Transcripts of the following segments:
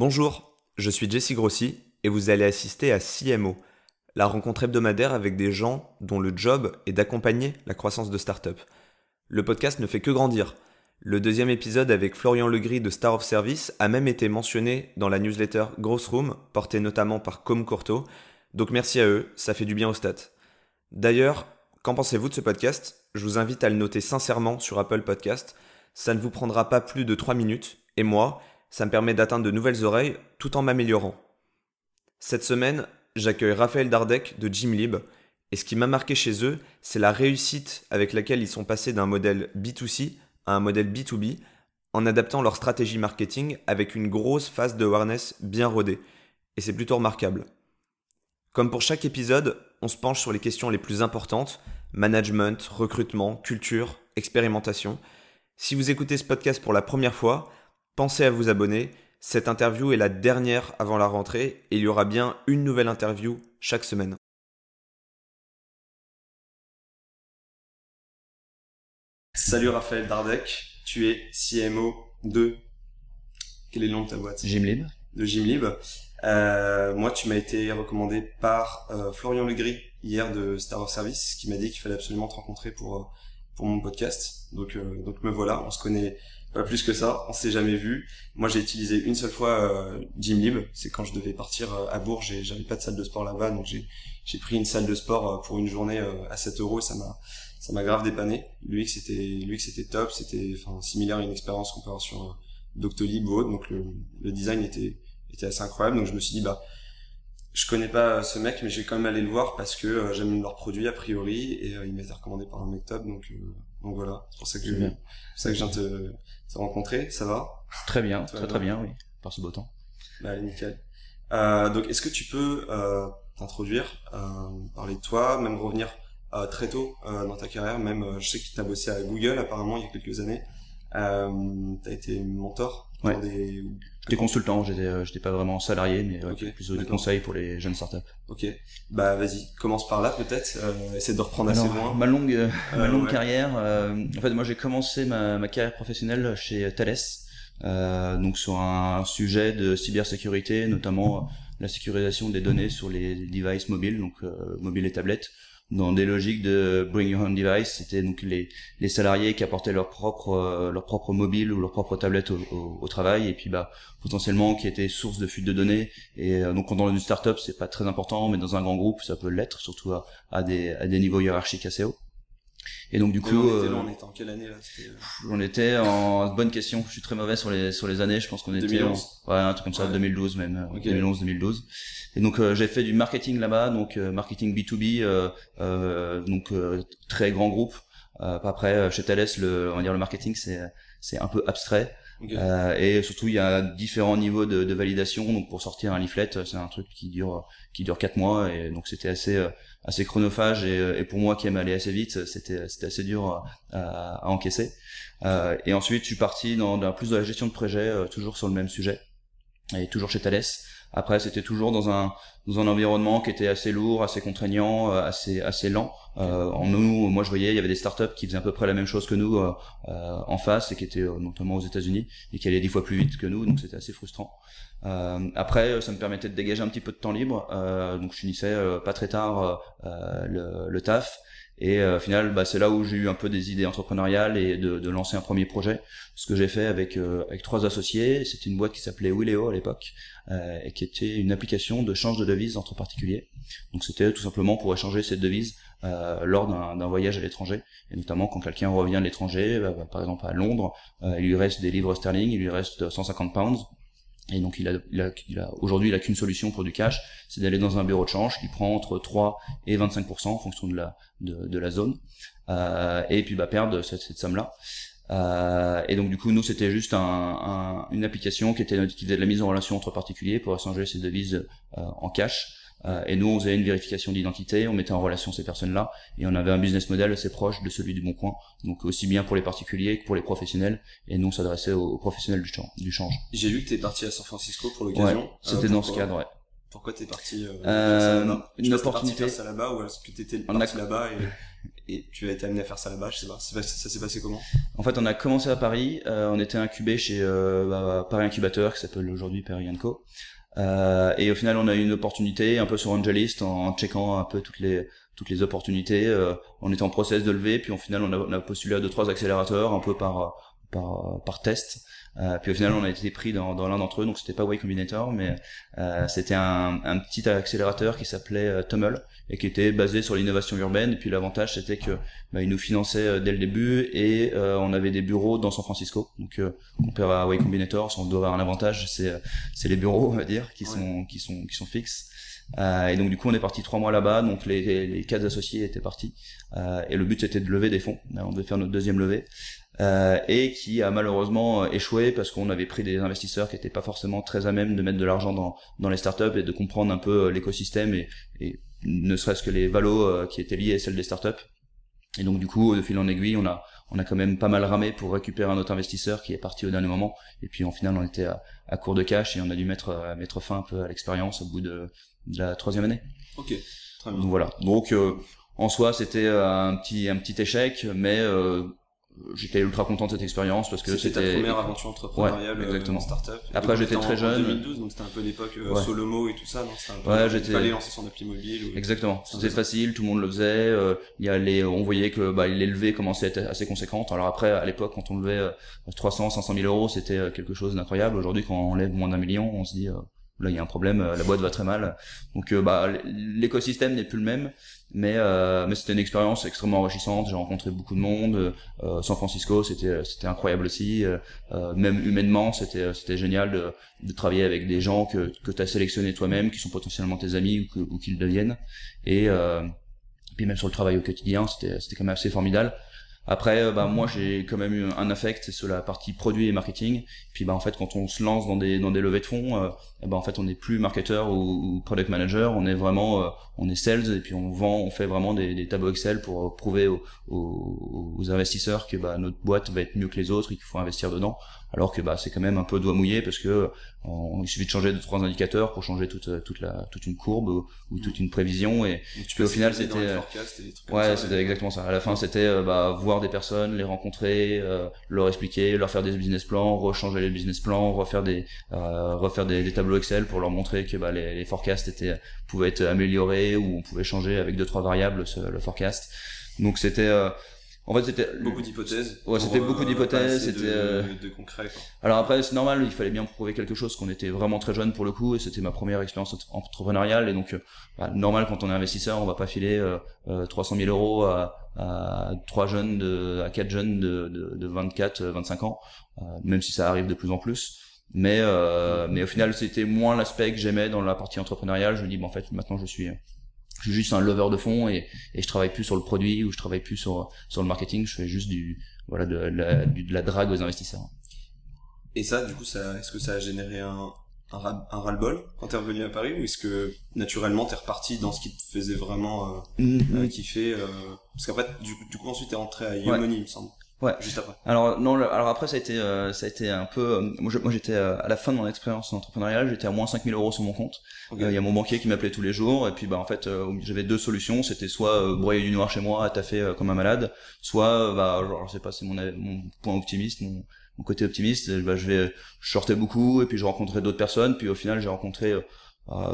Bonjour, je suis Jesse Grossi et vous allez assister à CMO, la rencontre hebdomadaire avec des gens dont le job est d'accompagner la croissance de start-up. Le podcast ne fait que grandir. Le deuxième épisode avec Florian Legris de Star of Service a même été mentionné dans la newsletter Gross Room, portée notamment par Com Courto. Donc merci à eux, ça fait du bien au stats. D'ailleurs, qu'en pensez-vous de ce podcast? Je vous invite à le noter sincèrement sur Apple Podcast. Ça ne vous prendra pas plus de 3 minutes, et moi, ça me permet d'atteindre de nouvelles oreilles tout en m'améliorant. Cette semaine, j'accueille Raphaël Dardec de Gymlib, et ce qui m'a marqué chez eux, c'est la réussite avec laquelle ils sont passés d'un modèle B2C à un modèle B2B en adaptant leur stratégie marketing avec une grosse phase de awareness bien rodée. Et c'est plutôt remarquable. Comme pour chaque épisode, on se penche sur les questions les plus importantes, management, recrutement, culture, expérimentation. Si vous écoutez ce podcast pour la première fois, pensez à vous abonner. Cette interview est la dernière avant la rentrée et il y aura bien une nouvelle interview chaque semaine. Salut Raphaël Dardec, tu es CMO de... Quel est le nom de ta boîte? Gymlib. De Gymlib. Euh, moi, tu m'as été recommandé par euh, Florian Legris hier de Star of Service, qui m'a dit qu'il fallait absolument te rencontrer pour euh, pour mon podcast. Donc euh, donc me voilà, on se connaît pas plus que ça, on s'est jamais vu. Moi, j'ai utilisé une seule fois euh, Gymlib, c'est quand je devais partir euh, à Bourges, et j'avais pas de salle de sport là-bas, donc j'ai j'ai pris une salle de sport pour une journée à 7 euros, ça m'a ça m'a grave dépanné. Lui que c'était c'était top, c'était enfin similaire à une expérience qu'on peut avoir sur Doctolib ou autre, donc le, le design était était assez incroyable. Donc je me suis dit bah je connais pas ce mec, mais je vais quand même aller le voir parce que euh, j'aime leurs produits a priori. Et euh, il m'a été recommandé par un mec top, donc euh, donc voilà. C'est pour ça que je, bien. c'est ça que je viens te, te rencontrer. Ça va Très bien, Très très très bien, oui. Par ce beau temps. Bah allez, nickel. Euh, donc est-ce que tu peux euh, t'introduire, euh, parler de toi, même revenir euh, très tôt euh, dans ta carrière, même euh, je sais que tu as bossé à Google apparemment il y a quelques années. Euh, tu as été mentor Ouais. des J'étais consultant, j'étais euh, j'étais pas vraiment salarié, mais ouais, plutôt des conseils pour les jeunes startups. Ok, bah vas-y, commence par là peut-être, euh, essaie de reprendre assez loin. ma longue, euh, ma longue ouais. carrière, euh, en fait moi j'ai commencé ma, ma carrière professionnelle chez Thales, euh, donc sur un sujet de cybersécurité, notamment la sécurisation des données sur les devices mobiles, donc euh, mobiles et tablettes, dans des logiques de bring your own device, c'était donc les, les salariés qui apportaient leur propre euh, leur propre mobile ou leur propre tablette au, travail. Et puis bah potentiellement qui étaient source de fuite de données. Et euh, donc dans une startup c'est pas très important mais dans un grand groupe ça peut l'être surtout à, à des à des niveaux hiérarchiques assez hauts et donc du coup on était euh, là, on était en quelle année là euh, on était en bonne question. Je suis très mauvais sur les sur les années. Je pense qu'on était 2011. en, ouais un truc comme ça, Ouais. 2012 même, Ok. 2011 2012. Et donc euh, j'ai fait du marketing là-bas, donc euh, marketing B2B, euh, euh, donc euh, très grand groupe. Euh, après euh, chez Thales, le on va dire le marketing c'est c'est un peu abstrait. Euh, et surtout, il y a différents niveaux de, de validation. Donc, pour sortir un leaflet, c'est un truc qui dure qui dure quatre mois. Et donc, c'était assez euh, assez chronophage. Et, euh, et pour moi, qui aime aller assez vite, c'était c'était assez dur à, encaisser. Euh, et ensuite, je suis parti dans, dans plus de la gestion de projet, euh, toujours sur le même sujet, et toujours chez Thales. Après, c'était toujours dans un dans un environnement qui était assez lourd, assez contraignant, euh, assez assez lent. Euh, en nous, moi, je voyais, il y avait des startups qui faisaient à peu près la même chose que nous euh, euh, en face et qui étaient euh, notamment aux États-Unis et qui allaient dix fois plus vite que nous, donc c'était assez frustrant. Après, ça me permettait de dégager un petit peu de temps libre, donc je finissais pas très tard le, le taf. Et euh, au final, bah, c'est là où j'ai eu un peu des idées entrepreneuriales et de, de lancer un premier projet. Ce que j'ai fait avec euh, avec trois associés, c'était une boîte qui s'appelait Willeo à l'époque euh, et qui était une application de change de devises entre particuliers. Donc c'était tout simplement pour échanger cette devise euh, lors d'un voyage à l'étranger, et notamment quand quelqu'un revient de l'étranger, bah, bah, par exemple à Londres, euh, il lui reste des livres sterling, il lui reste 150 pounds, et donc il a, il a, il a aujourd'hui il a qu'une solution pour du cash, c'est d'aller dans un bureau de change qui prend entre 3 et 25% en fonction de la de, de la zone, euh, et puis bah perdre cette, cette somme là. Euh, et donc du coup nous c'était juste un- une application qui était qui faisait de la mise en relation entre particuliers pour échanger ces devises euh, en cash. Euh, et nous on faisait une vérification d'identité, on mettait en relation ces personnes-là et on avait un business model assez proche de celui du Bon Coin, donc aussi bien pour les particuliers que pour les professionnels. Et nous on s'adressait aux, professionnels du, chan- du change. J'ai vu que t'es parti à San Francisco pour Ouais, l'occasion. c'était Euh, dans ce cadre. Ouais. Pourquoi t'es parti euh, Euh, ça une opportunité. faire ça là-bas ou est-ce que t'étais a- parti là-bas et Et tu as été amené à faire ça là-bas, je sais pas. Ça s'est passé comment En fait, on a commencé à Paris. Euh, on était incubé chez euh, bah, Paris Incubateur, qui s'appelle aujourd'hui Paris Co. Euh, et au final, on a eu une opportunité, un peu sur Angelist, en, checkant un peu toutes les toutes les opportunités. Euh, on était en process de lever, puis au final, on a, on a postulé à deux trois accélérateurs, un peu par par, par test. Euh, puis au final, on a été pris dans, dans l'un d'entre eux, donc c'était pas Way Combinator, mais euh, c'était un, un, petit accélérateur qui s'appelait euh, Tummel et qui était basé sur l'innovation urbaine. Et puis l'avantage, c'était que bah, il nous finançait euh, dès le début et euh, on avait des bureaux dans San Francisco. Donc comparé à Way Combinator, si on doit avoir un avantage, c'est c'est les bureaux, on va dire, qui sont qui sont qui sont fixes. Euh, et donc du coup on est parti trois mois là-bas, donc les, les, quatre associés étaient partis. Euh, et le but c'était de lever des fonds. On devait faire notre deuxième levée. Euh, et qui a malheureusement euh, échoué parce qu'on avait pris des investisseurs qui n'étaient pas forcément très à même de mettre de l'argent dans, dans les startups et de comprendre un peu euh, l'écosystème et, et ne serait-ce que les valos qui étaient liés à celles des startups. Et donc du coup, de fil en aiguille, on a on a quand même pas mal ramé pour récupérer un autre investisseur qui est parti au dernier moment. Et puis en final, on était à, à court de cash et on a dû mettre mettre fin un peu à l'expérience au bout de, de, la troisième année. Ok. Très bien. Donc voilà. Donc en soi, c'était un petit un petit échec, mais j'étais ultra content de cette expérience parce que c'était ta première aventure entrepreneuriale ouais, euh, exactement. startup. Après j'étais très jeune. En 2012 donc c'était un peu l'époque euh, Solomo et tout ça non un ouais, j'étais fallait lancer son appli mobile ou... Exactement. C'était facile, tout le monde le faisait, euh, il y a les on voyait que bah les levées commençaient à être assez conséquentes. Alors après à l'époque quand on levait 300 500 000 euros, c'était quelque chose d'incroyable. Aujourd'hui quand on lève moins d'un million, on se dit là il y a un problème, la boîte va très mal. Donc bah l'écosystème n'est plus le même mais euh, mais c'était une expérience extrêmement enrichissante. J'ai rencontré beaucoup de monde. Euh, San Francisco c'était incroyable aussi. Euh, euh, même humainement c'était génial de, travailler avec des gens que que tu as sélectionné toi-même qui sont potentiellement tes amis ou, ou qu'ils deviennent. Et puis même sur le travail au quotidien c'était c'était quand même assez formidable après, euh, bah moi j'ai quand même eu un affect sur la partie produit et marketing. Puis bah en fait quand on se lance dans des dans des levées de fonds, bah en fait on n'est plus marketeur ou, product manager, on est vraiment euh, on est sales et puis on vend, on fait vraiment des, des tableaux Excel pour prouver aux, aux, aux, investisseurs que bah notre boîte va être mieux que les autres et qu'il faut investir dedans alors que bah c'est quand même un peu doigt mouillé parce que il suffit de changer deux trois indicateurs pour changer toute toute la toute une courbe ou, toute une prévision et puis au final c'était ouais c'était exactement ça. À la fin c'était euh, bah voir des personnes les rencontrer euh, leur expliquer leur faire des business plans rechanger les business plans refaire des euh, refaire des, tableaux Excel pour leur montrer que bah les, les forecasts étaient pouvaient être améliorés ou on pouvait changer avec deux trois variables le forecast. Donc c'était en fait, c'était beaucoup d'hypothèses. Ouais, c'était beaucoup euh, d'hypothèses. C'était euh, de, concret. Quoi. Alors après, c'est normal. Il fallait bien prouver quelque chose. Qu'on était vraiment très jeune pour le coup, et c'était ma première expérience entrepreneuriale. Et donc, euh, bah, normal quand on est investisseur, on va pas filer euh, 300 000 euros à, à trois jeunes de, à quatre jeunes de, de, de 24, 25 ans, même si ça arrive de plus en plus. Mais mais au final, c'était moins l'aspect que j'aimais dans la partie entrepreneuriale. Je me dis, bon, en fait, maintenant, je suis je suis juste un lover de fond et, et je travaille plus sur le produit ou je travaille plus sur sur le marketing. Je fais juste du voilà de, la, de la drague aux investisseurs. Et ça du coup ça est-ce que ça a généré un un, un ras-le-bol quand t'es revenu à Paris ou est-ce que naturellement t'es reparti dans ce qui te faisait vraiment euh, mm-hmm. euh kiffer euh, parce qu'après du, du coup ensuite t'es rentré à Yomoni il me semble Ouais. Juste après. Alors non, alors après ça a été euh, ça a été un peu. Euh, moi j'étais euh, à la fin de mon expérience entrepreneuriale, j'étais à moins 5000 euros sur mon compte. Il y a mon banquier qui m'appelait tous les jours et puis bah en fait j'avais deux solutions. C'était soit broyer du noir chez moi, à taffer comme un malade, soit bah genre, je sais pas c'est mon mon point optimiste, mon, mon côté optimiste. Bah, je vais je sortais beaucoup et puis je rencontrais d'autres personnes. Puis au final j'ai rencontré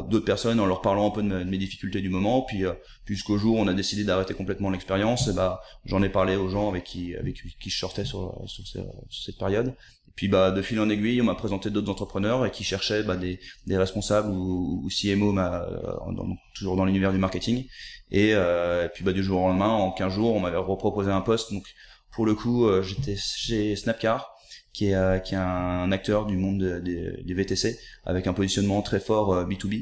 d'autres personnes en leur parlant un peu de, mes difficultés du moment. Puis euh, jusqu'au jour on a décidé d'arrêter complètement l'expérience et bah j'en ai parlé aux gens avec qui avec qui je sortais sur sur, cette période. Et puis bah de fil en aiguille on m'a présenté d'autres entrepreneurs et qui cherchaient bah, des des responsables ou, ou CMO euh, toujours dans l'univers du marketing. Et, euh, et, puis bah du jour au lendemain en 15 jours on m'avait reproposé un poste. Donc pour le coup euh, j'étais chez Snapcar qui est, euh, qui est un acteur du monde des VTC avec un positionnement très fort B2B. Euh,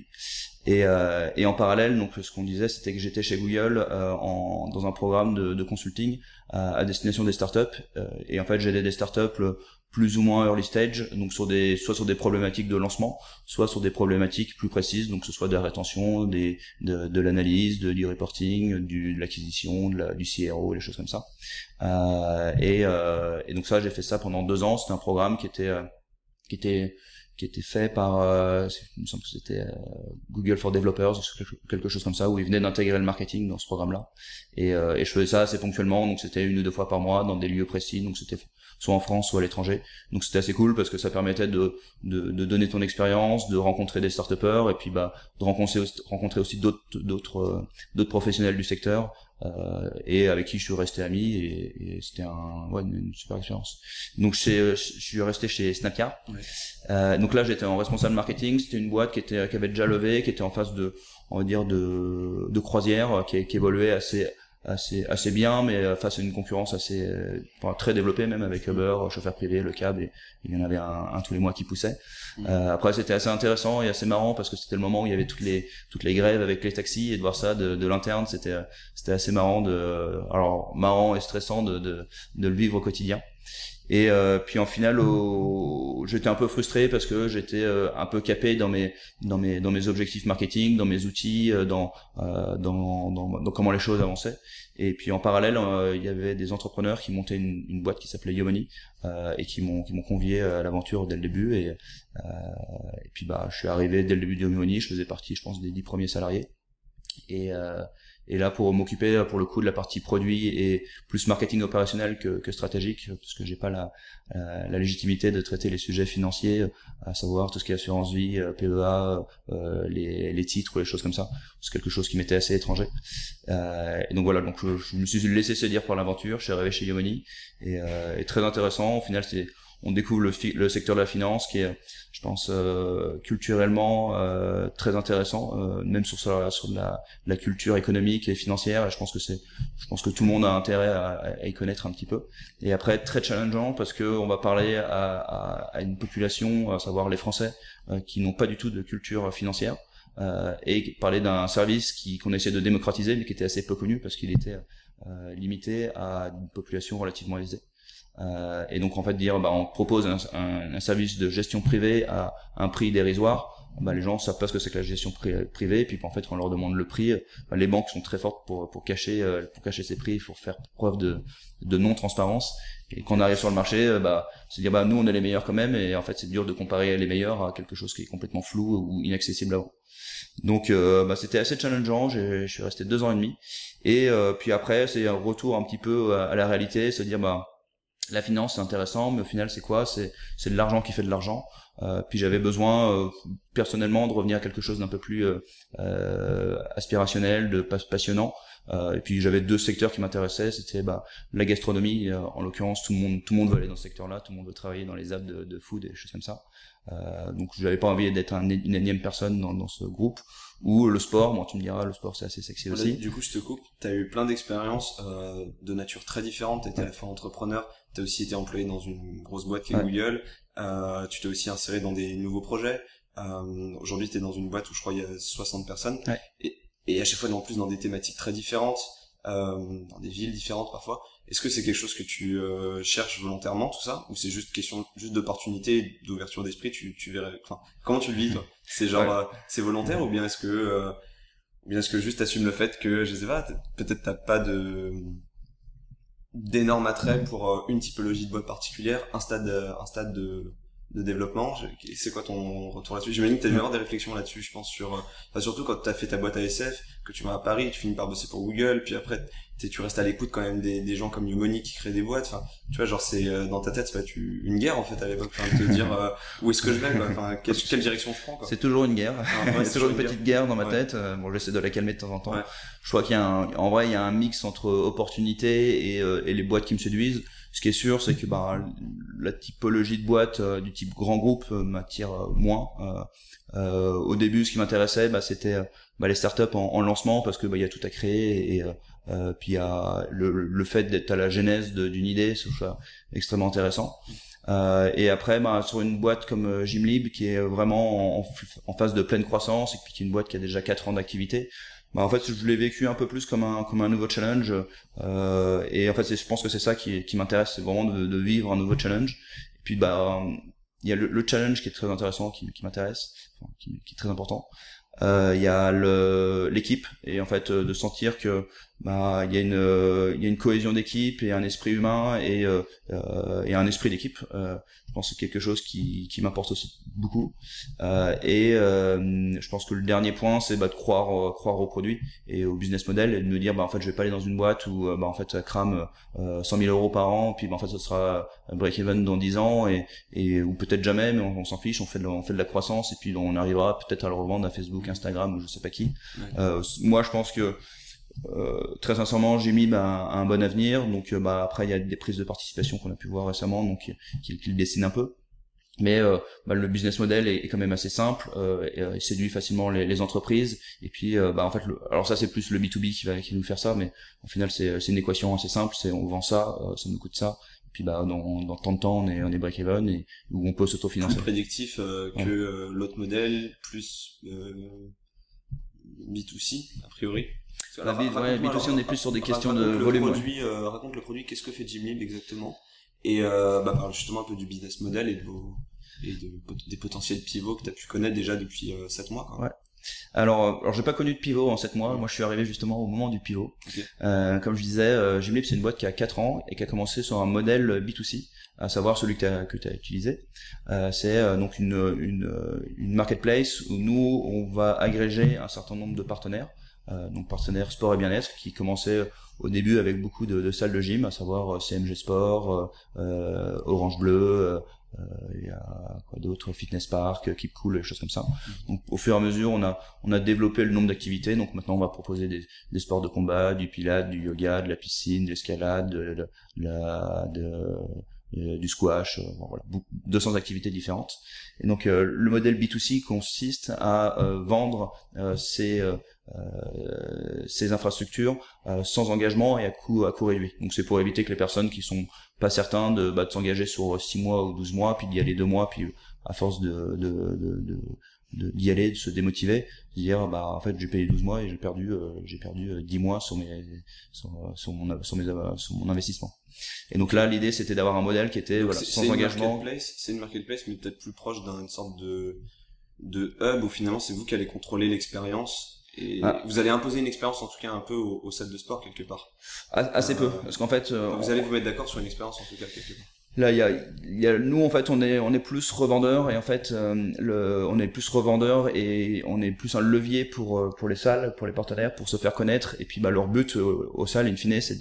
et, euh, et en parallèle, donc ce qu'on disait, c'était que j'étais chez Google en, dans un programme de, de consulting à destination des startups. et en fait, j'aidais des startups plus ou moins early stage, donc sur des soit sur des problématiques de lancement, soit sur des problématiques plus précises, donc ce soit de la rétention, des de, de l'analyse, de, du reporting, du, de l'acquisition, de du CRO, des choses comme ça. Euh, et, euh, et donc ça, j'ai fait ça pendant deux ans. C'était un programme qui était euh, qui était qui était fait par, euh, il me semble que c'était euh, Google for Developers, quelque chose comme ça, où ils venaient d'intégrer le marketing dans ce programme-là. Et, euh, et je faisais ça assez ponctuellement, donc c'était une ou deux fois par mois dans des lieux précis, donc c'était soit en France, soit à l'étranger. Donc c'était assez cool parce que ça permettait de, de, de donner ton expérience, de rencontrer des start et puis bah de rencontrer aussi, rencontrer aussi d'autres d'autres euh, d'autres professionnels du secteur euh, et avec qui je suis resté ami et, et c'était un ouais, une, super expérience. Donc je, je suis resté chez Snapchat. Euh, donc là j'étais en responsable marketing. C'était une boîte qui était qui avait déjà levé, qui était en phase de on va dire de de croisière, qui, qui évoluait assez assez assez bien mais euh, face à une concurrence assez euh, très développée même avec Uber chauffeur privé le cab et il y en avait un, un tous les mois qui poussait. Mmh. euh, après c'était assez intéressant et assez marrant parce que c'était le moment où il y avait toutes les toutes les grèves avec les taxis et de voir ça de, de l'interne. C'était c'était assez marrant de alors marrant et stressant de, de de le vivre au quotidien et euh, puis en finale, au... j'étais un peu frustré parce que j'étais euh, un peu capé dans mes dans mes dans mes objectifs marketing, dans mes outils, euh, dans, dans, dans, dans comment les choses avançaient. Et puis en parallèle, il y avait des entrepreneurs qui montaient une, une boîte qui s'appelait Yomoni et qui m'ont qui m'ont convié à l'aventure dès le début. Et, et puis bah, je suis arrivé dès le début de Yomoni. Je faisais partie, je pense, des dix premiers salariés. Et et là, pour m'occuper pour le coup de la partie produit et plus marketing opérationnel que, que stratégique, parce que j'ai pas la, la, légitimité de traiter les sujets financiers, à savoir tout ce qui est assurance vie, euh, PEA, euh, les, les, titres ou les choses comme ça. C'est quelque chose qui m'était assez étranger. Euh, et donc voilà, donc je, me suis laissé se dire par l'aventure. Je suis arrivé chez Yomoni et, euh, et très intéressant. Au final, c'est on découvre le, secteur de la finance qui est, je pense, euh, culturellement euh, très intéressant, euh, même sur, sur la, culture économique et financière. Et je pense que c'est, je pense que tout le monde a intérêt à, y connaître un petit peu. Et après, très challengeant parce que on va parler à, une population, à savoir les Français, qui n'ont pas du tout de culture financière. Et parler d'un service qui qu'on essaie de démocratiser mais qui était assez peu connu parce qu'il était limité à une population relativement aisée. Euh, et donc en fait dire bah, on propose un, un, un, service de gestion privée à un prix dérisoire, bah, les gens savent pas ce que c'est que la gestion privée, et puis en fait on leur demande le prix, bah, les banques sont très fortes pour, pour cacher euh, pour cacher ces prix, pour faire preuve de, de non transparence. Et quand on arrive sur le marché, euh, bah c'est dire bah nous on est les meilleurs quand même, et en fait c'est dur de comparer les meilleurs à quelque chose qui est complètement flou ou inaccessible à vous. Donc euh, bah, c'était assez challengeant, je suis resté deux ans et demi. Et euh, puis après c'est un retour un petit peu à, à la réalité, se dire bah la finance c'est intéressant, mais au final c'est quoi? C'est c'est de l'argent qui fait de l'argent. Euh, puis j'avais besoin euh, personnellement de revenir à quelque chose d'un peu plus euh, euh aspirationnel, de passionnant. et puis j'avais deux secteurs qui m'intéressaient, c'était bah, la gastronomie, en l'occurrence tout le monde tout le monde veut aller dans ce secteur-là, tout le monde veut travailler dans les apps de, de food et des choses comme ça. donc j'avais pas envie d'être un, une énième personne dans, dans ce groupe ou le sport, moi tu me diras, le sport c'est assez sexy aussi. Du coup, je te coupe, tu as eu plein d'expériences euh, de nature très différente, tu étais à la fois entrepreneur, tu as aussi été employé dans une grosse boîte qui est Google, euh, tu t'es aussi inséré dans des nouveaux projets. Euh, Aujourd'hui, tu es dans une boîte où je crois il y a 60 personnes, et, et à chaque fois en plus dans des thématiques très différentes, euh, dans des villes différentes parfois. Est-ce que c'est quelque chose que tu euh, cherches volontairement tout ça? Ou c'est juste question juste d'opportunité, d'ouverture d'esprit, tu tu verrais enfin comment tu le vis toi? C'est genre euh, c'est volontaire ou bien est-ce que euh, ou bien est-ce que juste assume le fait que je sais pas, peut-être t'as pas de d'énormes attrait pour une typologie de boîte particulière, un stade un stade de de développement. C'est quoi ton retour là-dessus? J'imagine que tu as dû avoir des réflexions là-dessus, je pense, sur... Enfin, surtout quand tu as fait ta boîte ASF, que tu vas à Paris, tu finis par bosser pour Google, puis après tu restes à l'écoute quand même des, des gens comme Yumoni qui créent des boîtes. Enfin, tu vois, genre c'est euh, dans ta tête, c'est pas tu, une guerre en fait à l'époque, enfin, de te dire euh, où est-ce que je vais, quoi. Enfin, quelle, quelle, direction je prends. C'est toujours une guerre. Ah, c'est toujours une petite guerre, dans ma tête. Euh, bon, j'essaie de la calmer de temps en temps. Je crois qu'il y a un, en vrai, il y a un mix entre opportunité et, et les boîtes qui me séduisent. Ce qui est sûr, c'est que bah, la typologie de boîte du type grand groupe m'attire moins. au début, ce qui m'intéressait, bah, c'était bah, les startups en, en lancement parce que bah, il y a tout à créer et euh, puis il y a le, le fait d'être à la genèse d'une idée, c'est extrêmement intéressant. Euh, et après, bah, sur une boîte comme euh, Gymlib, qui est vraiment en, en, phase de pleine croissance, et puis qui est une boîte qui a déjà 4 ans d'activité, bah, en fait, je l'ai vécu un peu plus comme un, comme un nouveau challenge. Euh, et en fait, je pense que c'est ça qui, m'intéresse, c'est vraiment de, vivre un nouveau challenge. Et puis, bah, il y a le, le challenge qui est très intéressant, qui, m'intéresse, qui, qui, est très important. il y a l'équipe et en fait de sentir que bah il y a une il y a une cohésion d'équipe et un esprit humain et et un esprit d'équipe je pense que c'est quelque chose qui, qui m'apporte aussi beaucoup. Euh, et euh, je pense que le dernier point, c'est bah, de croire, euh, croire au produit et au business model et de me dire, bah, en fait, je vais pas aller dans une boîte où, bah, en fait, ça crame 100 000 euros par an, puis bah, en fait, ça sera break-even dans 10 ans et, et ou peut-être jamais, mais on, s'en fiche, on fait, de, on fait de la croissance et puis on arrivera peut-être à le revendre à Facebook, Instagram ou je sais pas qui. moi, je pense que euh, très sincèrement, j'ai mis bah, un bon avenir. Donc, euh, bah, après, il y a des prises de participation qu'on a pu voir récemment, donc qui, qui le dessinent un peu. Mais euh, bah, le business model est, quand même assez simple, euh, et, séduit facilement les, les, entreprises. Et puis, bah, en fait, le, alors ça c'est plus le B2B qui va, qui nous faire ça, mais au final c'est une équation assez simple. C'est on vend ça, ça nous coûte ça. Et puis bah dans, dans tant de temps on est on est break even et où on peut s'autofinancer. Plus prédictif que l'autre modèle, plus B2C a priori. La ouais, B2C, on est plus sur des questions de volume. Produit, euh, raconte le produit, qu'est-ce que fait Jimlib exactement? Et euh, bah, parle justement un peu du business model et, de vos, et de, des potentiels pivots que tu as pu connaître déjà depuis euh, 7 mois. Quoi. Ouais. Alors, euh, alors j'ai pas connu de pivot en 7 mois. Moi, je suis arrivé justement au moment du pivot. Euh, comme je disais, euh, Jimlib, c'est une boîte qui a 4 ans et qui a commencé sur un modèle B2C, à savoir celui que tu as, utilisé. Euh, c'est euh, donc une, une, une marketplace où nous, on va agréger un certain nombre de partenaires donc partenaire sport et bien-être, qui commençait au début avec beaucoup de, salles de gym, à savoir euh, CMG Sport, euh, Orange Bleu, il y a quoi d'autre, Fitness Park, Keep Cool, des choses comme ça. Donc au fur et à mesure, on a on a développé le nombre d'activités. Donc maintenant, on va proposer des, des sports de combat, du pilate, du yoga, de la piscine, de l'escalade, de, de, la de, du squash, voilà, 200 activités différentes. Et donc le modèle B2C consiste à vendre ces euh, ces infrastructures euh, sans engagement et à coût à coût réduit. Donc c'est pour éviter que les personnes qui sont pas certains de, bah, de s'engager sur 6 mois ou 12 mois, puis d'y aller 2 mois, puis à force de, de, de, d'y aller, de se démotiver, dire bah en fait j'ai payé 12 mois et j'ai perdu euh, j'ai perdu 10 mois sur mes sur, sur mon sur mes sur mon investissement. Et donc là l'idée c'était d'avoir un modèle qui était voilà, sans engagement. C'est une marketplace mais peut-être plus proche d'une sorte de de hub où finalement c'est vous qui allez contrôler l'expérience et ah. vous allez imposer une expérience en tout cas un peu au, au salle de sport quelque part. Assez peu, parce qu'en fait. Euh, vous allez vous mettre d'accord sur une expérience en tout cas quelque part. Là, il y a, nous en fait, on est, on est plus revendeur et en fait, euh, le, on est plus revendeur et on est plus un levier pour euh, pour les salles, pour les partenaires, pour se faire connaître. Et puis, bah, leur but aux salles, in fine, c'est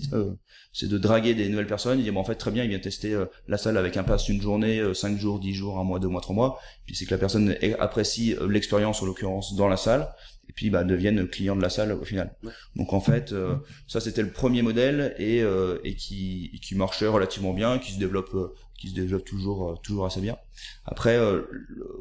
c'est de draguer des nouvelles personnes. Ils disent, bon, en fait, très bien, ils viennent tester la salle avec un pass une journée, cinq jours, dix jours, un mois, deux mois, trois mois. Puis c'est que la personne apprécie l'expérience, en l'occurrence, dans la salle et puis bah, deviennent clients de la salle au final. Donc en fait, euh, ça c'était le premier modèle et, euh, et qui, qui marchait relativement bien, qui se développe, euh, qui se développe toujours, toujours assez bien. Après,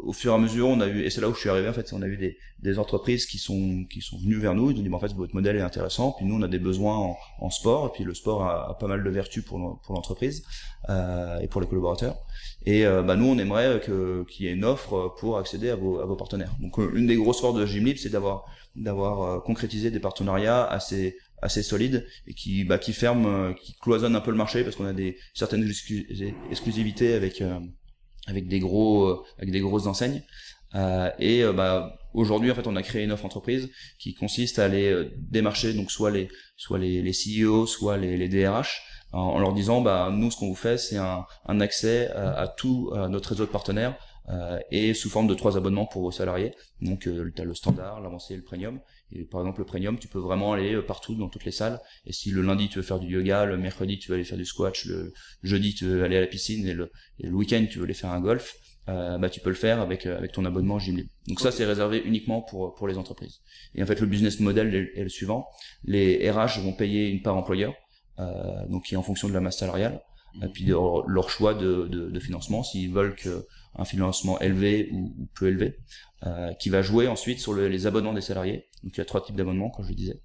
au fur et à mesure, on a eu, et c'est là où je suis arrivé en fait, on a eu des, des entreprises qui sont qui sont venues vers nous, ils ont dit en fait votre modèle est intéressant, puis nous on a des besoins en, en sport, et puis le sport a, a pas mal de vertus pour pour l'entreprise et pour les collaborateurs. Et bah, nous on aimerait que qu'il y ait une offre pour accéder à vos à vos partenaires. Donc une des grosses forces de Gymlib, c'est d'avoir d'avoir euh, concrétisé des partenariats assez assez solides et qui bah, qui ferment euh, qui cloisonnent un peu le marché parce qu'on a des certaines exclusivités avec euh, avec des gros avec des grosses enseignes et bah aujourd'hui en fait on a créé une offre entreprise qui consiste à aller démarcher donc soit les soit les, les CEO soit les, les DRH en, leur disant bah nous ce qu'on vous fait c'est un, un accès à, à tout notre réseau de partenaires euh, et sous forme de trois abonnements pour vos salariés. Donc euh, tu as le standard, l'avancé et le premium. Et par exemple le premium, tu peux vraiment aller euh, partout dans toutes les salles. Et si le lundi tu veux faire du yoga, le mercredi tu veux aller faire du squash, le jeudi tu veux aller à la piscine et le, le week-end tu veux aller faire un golf, euh, bah tu peux le faire avec avec ton abonnement Gymlib. Donc ça c'est réservé uniquement pour pour les entreprises. Et en fait le business model est, le suivant les RH vont payer une part employeur, euh, donc qui est en fonction de la masse salariale, et puis leur, leur choix de, de, de financement s'ils veulent que un financement élevé ou, peu élevé, euh, qui va jouer ensuite sur les abonnements des salariés. Donc il y a trois types d'abonnements, comme je le disais.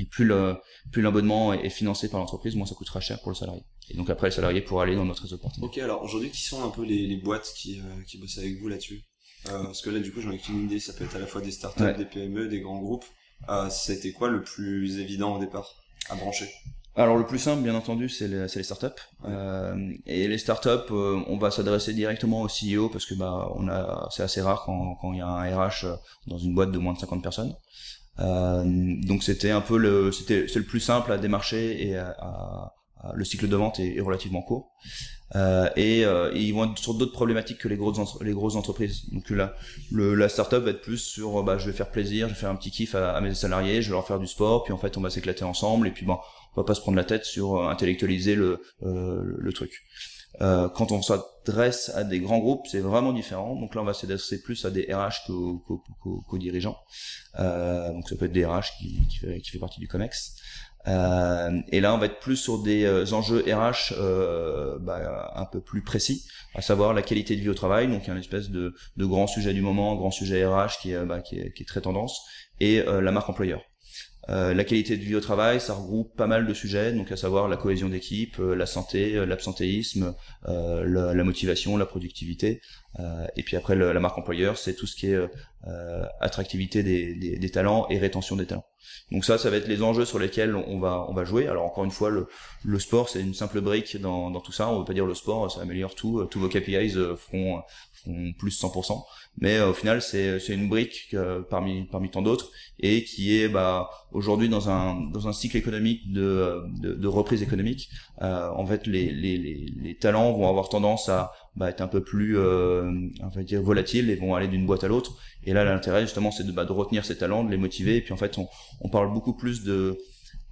Et plus le plus l'abonnement est, financé par l'entreprise, moins ça coûtera cher pour le salarié. Et donc après le salarié pourra aller dans notre réseau partenaire. Ok, alors aujourd'hui, qui sont un peu les, les boîtes qui, euh, qui bossent avec vous là-dessus? Euh, Parce que là, du coup, j'en ai qu'une idée. Ça peut être à la fois des startups, des PME, des grands groupes. Euh, C'était quoi le plus évident au départ à brancher? Alors le plus simple, bien entendu, c'est les, les, startups. Euh, et les startups, euh, on va s'adresser directement au CEO parce que bah on a, c'est assez rare quand quand il y a un RH dans une boîte de moins de 50 personnes. Euh, donc c'était un peu le, c'était c'est le plus simple à démarcher et à, le cycle de vente est, relativement court. Euh, et, euh, ils vont être sur d'autres problématiques que les grosses les grosses entreprises. Donc là, le, la startup va être plus sur bah je vais faire plaisir, je vais faire un petit kiff à, à, mes salariés, je vais leur faire du sport, puis en fait on va s'éclater ensemble et puis bon on va pas se prendre la tête sur euh, intellectualiser le, euh, le truc. Euh, quand on s'adresse à des grands groupes, c'est vraiment différent. Donc là, on va s'adresser plus à des RH qu'aux dirigeants. Euh, donc ça peut être des RH qui, qui, fait, partie du COMEX. Euh, et là, on va être plus sur des euh, enjeux RH bah, un peu plus précis, à savoir la qualité de vie au travail. Donc, il y a une espèce de, de grand sujet du moment, grand sujet RH qui, bah, qui, est, qui est très tendance, et la marque employeur. Euh, la qualité de vie au travail, ça regroupe pas mal de sujets, donc à savoir la cohésion d'équipe, euh, la santé, euh, l'absentéisme, la, la, motivation, la productivité, et puis après la marque employeur, c'est tout ce qui est attractivité des, des, des, talents et rétention des talents. Donc ça, ça va être les enjeux sur lesquels on va on va jouer. Alors encore une fois, le, le sport c'est une simple brique dans, dans tout ça. On veut pas dire le sport, ça améliore tout, tous vos KPIs feront, feront plus 100% mais euh, au final c'est c'est une brique parmi parmi tant d'autres et qui est bah aujourd'hui dans un dans un cycle économique de de, de reprise économique. Euh, en fait les, les les les talents vont avoir tendance à bah, être un peu plus euh, on va dire volatiles et vont aller d'une boîte à l'autre. Et là l'intérêt justement c'est de bah, de retenir ces talents de les motiver. Et puis en fait on on parle beaucoup plus de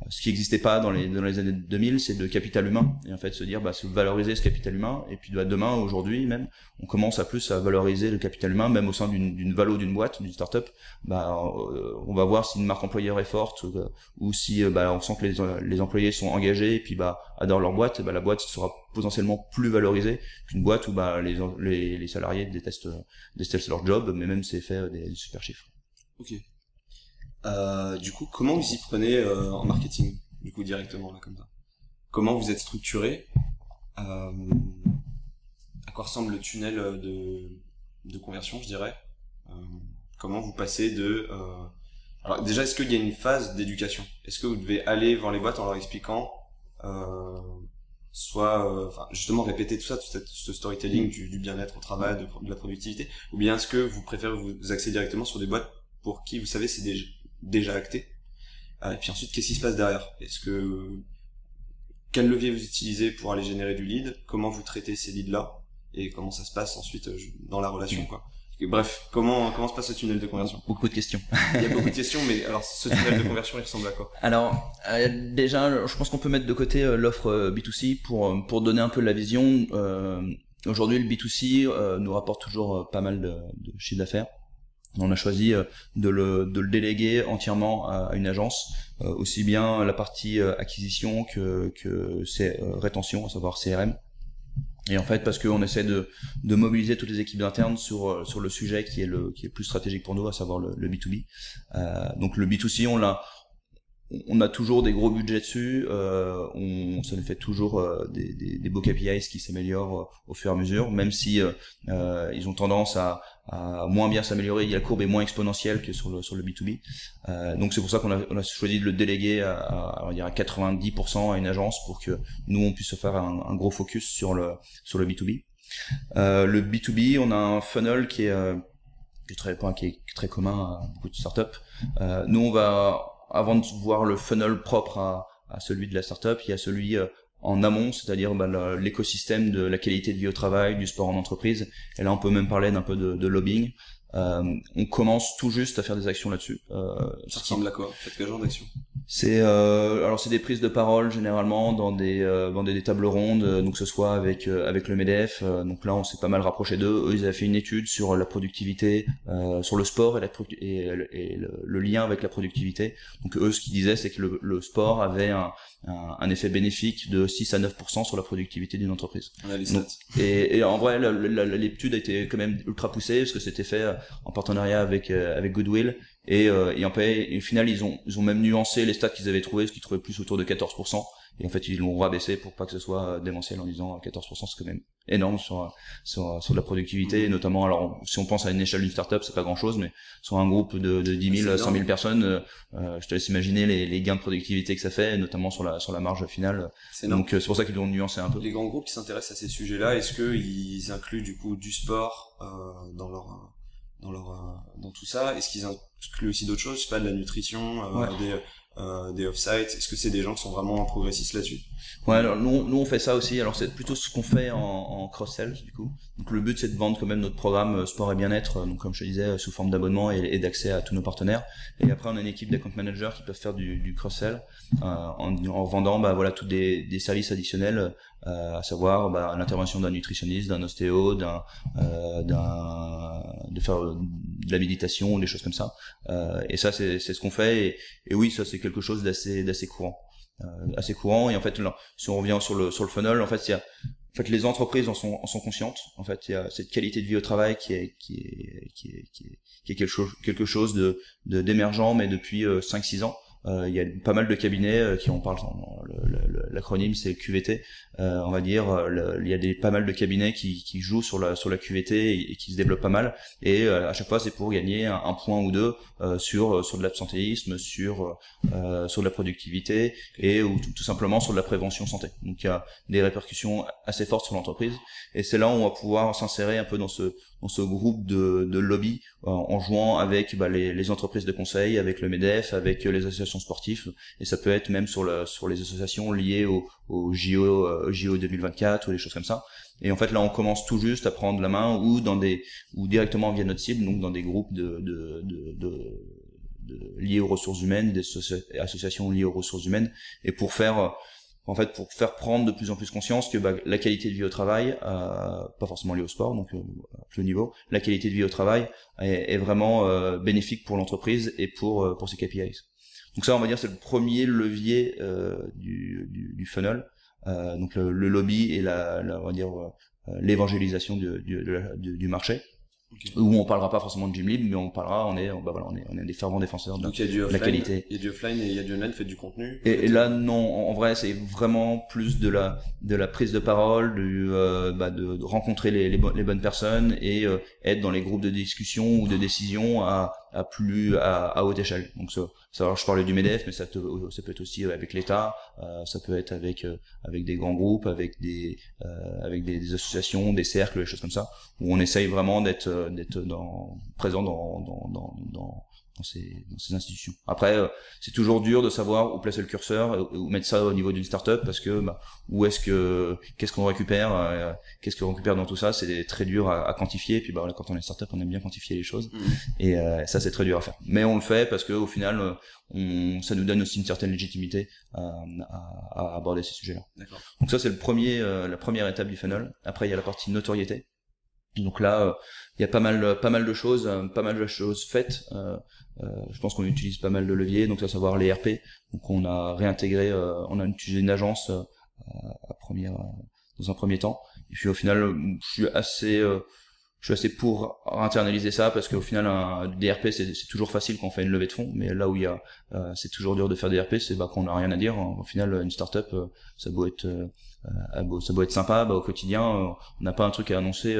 ce qui n'existait pas dans les, dans les années 2000, c'est de capital humain. Et en fait, se dire, bah, c'est valoriser ce capital humain. Et puis, bah, demain, aujourd'hui même, on commence à plus à valoriser le capital humain, même au sein d'une valo d'une boîte, d'une startup. Bah, euh, on va voir si une marque employeur est forte euh, ou si euh, bah, on sent que les, les employés sont engagés et puis bah, adorent leur boîte. bah, la boîte sera potentiellement plus valorisée qu'une boîte où bah, les, les, les salariés détestent, détestent leur job, mais même c'est fait des, des super chiffres. Ok. Euh, du coup, comment vous y prenez euh, en marketing, du coup directement là comme ça? Comment vous êtes structuré euh, À quoi ressemble le tunnel de, de conversion, je dirais? Comment vous passez de alors déjà, est-ce qu'il y a une phase d'éducation? Est-ce que vous devez aller voir les boîtes en leur expliquant soit enfin justement répéter tout ça, tout ce storytelling du, bien-être au travail, de, de, la productivité, ou bien est-ce que vous préférez vous axer directement sur des boîtes pour qui vous savez c'est des déjà acté. Euh, et puis ensuite, qu'est-ce qui se passe derrière? Est-ce que quel levier vous utilisez pour aller générer du lead? Comment vous traitez ces leads-là? Et comment ça se passe ensuite euh, dans la relation, quoi? Bref, comment comment se passe ce tunnel de conversion? Beaucoup de questions. Il y a beaucoup de questions, mais alors ce tunnel de conversion, il ressemble à quoi? Alors euh, déjà, je pense qu'on peut mettre de côté l'offre B2C pour pour donner un peu la vision. Aujourd'hui, le B2C nous rapporte toujours pas mal de, de chiffre d'affaires on a choisi euh, de le, de le déléguer entièrement à une agence, euh, aussi bien la partie euh, acquisition que, que rétention, à savoir CRM. Et en fait, parce qu'on essaie de, de mobiliser toutes les équipes internes sur, sur le sujet qui est le, qui est plus stratégique pour nous, à savoir le, le B2B. Euh, donc le B2C, on l'a on a toujours des gros budgets dessus, euh, on, ça nous fait toujours euh, des, des, des, beaux KPIs qui s'améliorent euh, au fur et à mesure, même si euh, ils ont tendance à, à moins bien s'améliorer, la courbe est moins exponentielle que sur le, sur le B2B. donc c'est pour ça qu'on a, on a choisi de le déléguer à, à, on à 90% à une agence pour que nous on puisse faire un, un gros focus sur le, sur le B2B. le B2B, on a un funnel qui est, qui est très, qui est très commun à beaucoup de startups. nous on va avant de voir le funnel propre à, à celui de la startup, il y a celui euh, en amont, c'est-à-dire bah, l'écosystème de la qualité de vie au travail, du sport en entreprise. Et là, on peut même parler d'un peu de, de lobbying. Euh, on commence tout juste à faire des actions là-dessus. Euh, ça ressemble à quoi? Faites quel genre d'action? C'est euh, alors c'est des prises de parole généralement dans des euh, dans des, tables rondes, euh, donc que ce soit avec euh, avec le Medef. donc là, on s'est pas mal rapproché d'eux. Eux, ils avaient fait une étude sur la productivité, sur le sport et, la, et, et le, lien avec la productivité. Donc eux, ce qu'ils disaient, c'est que le, le, sport avait un, un, un, effet bénéfique de 6 à 9% sur la productivité d'une entreprise. Donc, et, et, en vrai, l'étude a été quand même ultra poussée parce que c'était fait en partenariat avec euh, avec Goodwill et, euh, et, en et au final ils ont ils ont même nuancé les stats qu'ils avaient trouvés ce qu'ils trouvaient plus autour de 14% et en fait ils l'ont rabaissé pour pas que ce soit démentiel en disant 14% c'est quand même énorme sur sur, sur la productivité mmh. notamment alors si on pense à une échelle d'une startup c'est pas grand chose mais sur un groupe de, de 10 000 100 000 personnes euh, je te laisse imaginer les, les, gains de productivité que ça fait notamment sur la sur la marge finale. Donc c'est pour ça qu'ils l'ont nuancé un peu. Les grands groupes qui s'intéressent à ces sujets là est-ce que ils incluent du coup du sport euh, dans leur dans leur euh, dans tout ça? Est-ce qu'ils incluent aussi d'autres choses Je sais pas de la nutrition, euh, des euh, des off-sites. Est-ce que c'est des gens qui sont vraiment progressistes là-dessus? Ouais, alors nous, nous on fait ça aussi. Alors c'est plutôt ce qu'on fait en, en cross-sell du coup. Donc le but c'est de vendre quand même notre programme euh, sport et bien-être, donc comme je te disais sous forme d'abonnement et, d'accès à tous nos partenaires. Et après on a une équipe d'account managers qui peuvent faire du, du cross-sell euh, en, en, vendant bah voilà tous des, des services additionnels, euh, à savoir bah, l'intervention d'un nutritionniste, d'un ostéo, d'un euh, de faire de la méditation, des choses comme ça. et ça c'est c'est ce qu'on fait. Et, et oui ça c'est quelque chose d'assez d'assez courant. Euh, assez courant et en fait là, si on revient sur le sur le funnel en fait il y a en fait les entreprises en sont en sont conscientes en fait il y a cette qualité de vie au travail qui est qui est qui est qui est, quelque chose quelque chose de d'émergent mais depuis 5 euh, 6 ans euh, il y a pas mal de cabinets euh, qui en parlent. L'acronyme c'est QVT. Euh, on va dire, il y a des pas mal de cabinets qui, jouent sur la sur la QVT et, qui se développent pas mal. Et à chaque fois c'est pour gagner un, point ou deux sur sur de l'absentéisme, sur sur de la productivité et ou tout, simplement sur de la prévention santé. Donc il y a des répercussions assez fortes sur l'entreprise. Et c'est là où on va pouvoir s'insérer un peu dans ce dans ce groupe de, lobby en jouant avec bah, les, entreprises de conseil, avec le Medef, avec les associations sportives, et ça peut être même sur, sur les associations liées au, au JO, euh, JO 2024 ou des choses comme ça. Et en fait là on commence tout juste à prendre la main ou dans des ou directement via notre cible, donc dans des groupes de, de, de, de liés aux ressources humaines, des associations liées aux ressources humaines, et pour faire en fait pour faire prendre de plus en plus conscience que bah, la qualité de vie au travail, euh, pas forcément liée au sport, donc euh, à plus haut niveau, la qualité de vie au travail est, vraiment euh, bénéfique pour l'entreprise et pour euh, pour ses KPIs. Donc ça, on va dire, c'est le premier levier euh, du, du, du, funnel. donc le, le, lobby et la, la on va dire l'évangélisation du, du, du marché. Où on parlera pas forcément de gym libre, mais on parlera, on est, bah voilà, on est, on est des fervents défenseurs de, la qualité. Il y a du offline et il y a du online, fait du contenu. Et, là, non, en, vrai, c'est vraiment plus de la, de la prise de parole, du, euh, bah, de, de, rencontrer les, les, bonnes personnes et euh, être dans les groupes de discussion ou de décision à, à plus à, à haute échelle. Donc ça, ça je parlais du Medef, mais ça, ça peut être aussi avec l'État, euh, ça peut être avec euh, avec des grands groupes, avec des euh, avec des, des, associations, des cercles, des choses comme ça, où on essaye vraiment d'être euh, d'être dans présent dans dans dans, dans dans ces, dans ces institutions. Après, euh, c'est toujours dur de savoir où placer le curseur, euh, où mettre ça au niveau d'une startup, parce que bah, où est-ce que qu'est-ce qu'on récupère, euh, qu'est-ce qu'on récupère dans tout ça, c'est très dur à, à, quantifier. Et puis bah, quand on est startup, on aime bien quantifier les choses, mmh. et ça c'est très dur à faire. Mais on le fait parce que au final, on, ça nous donne aussi une certaine légitimité à, à, à aborder ces sujets-là. Donc ça c'est le premier, la première étape du funnel. Après il y a la partie notoriété. Donc là, il y a pas mal, pas mal de choses, pas mal de choses faites. Euh, je pense qu'on utilise pas mal de leviers, donc à savoir les RP. Donc on a réintégré, euh, on a utilisé une agence euh, à première, dans un premier temps. Et puis au final, je suis assez je suis assez pour internaliser ça parce qu'au final un DRP c'est toujours facile quand on fait une levée de fonds mais là où il y a c'est toujours dur de faire des RP c'est bah qu'on n'a rien à dire au final une startup ça doit être ça doit être sympa bah, au quotidien on n'a pas un truc à annoncer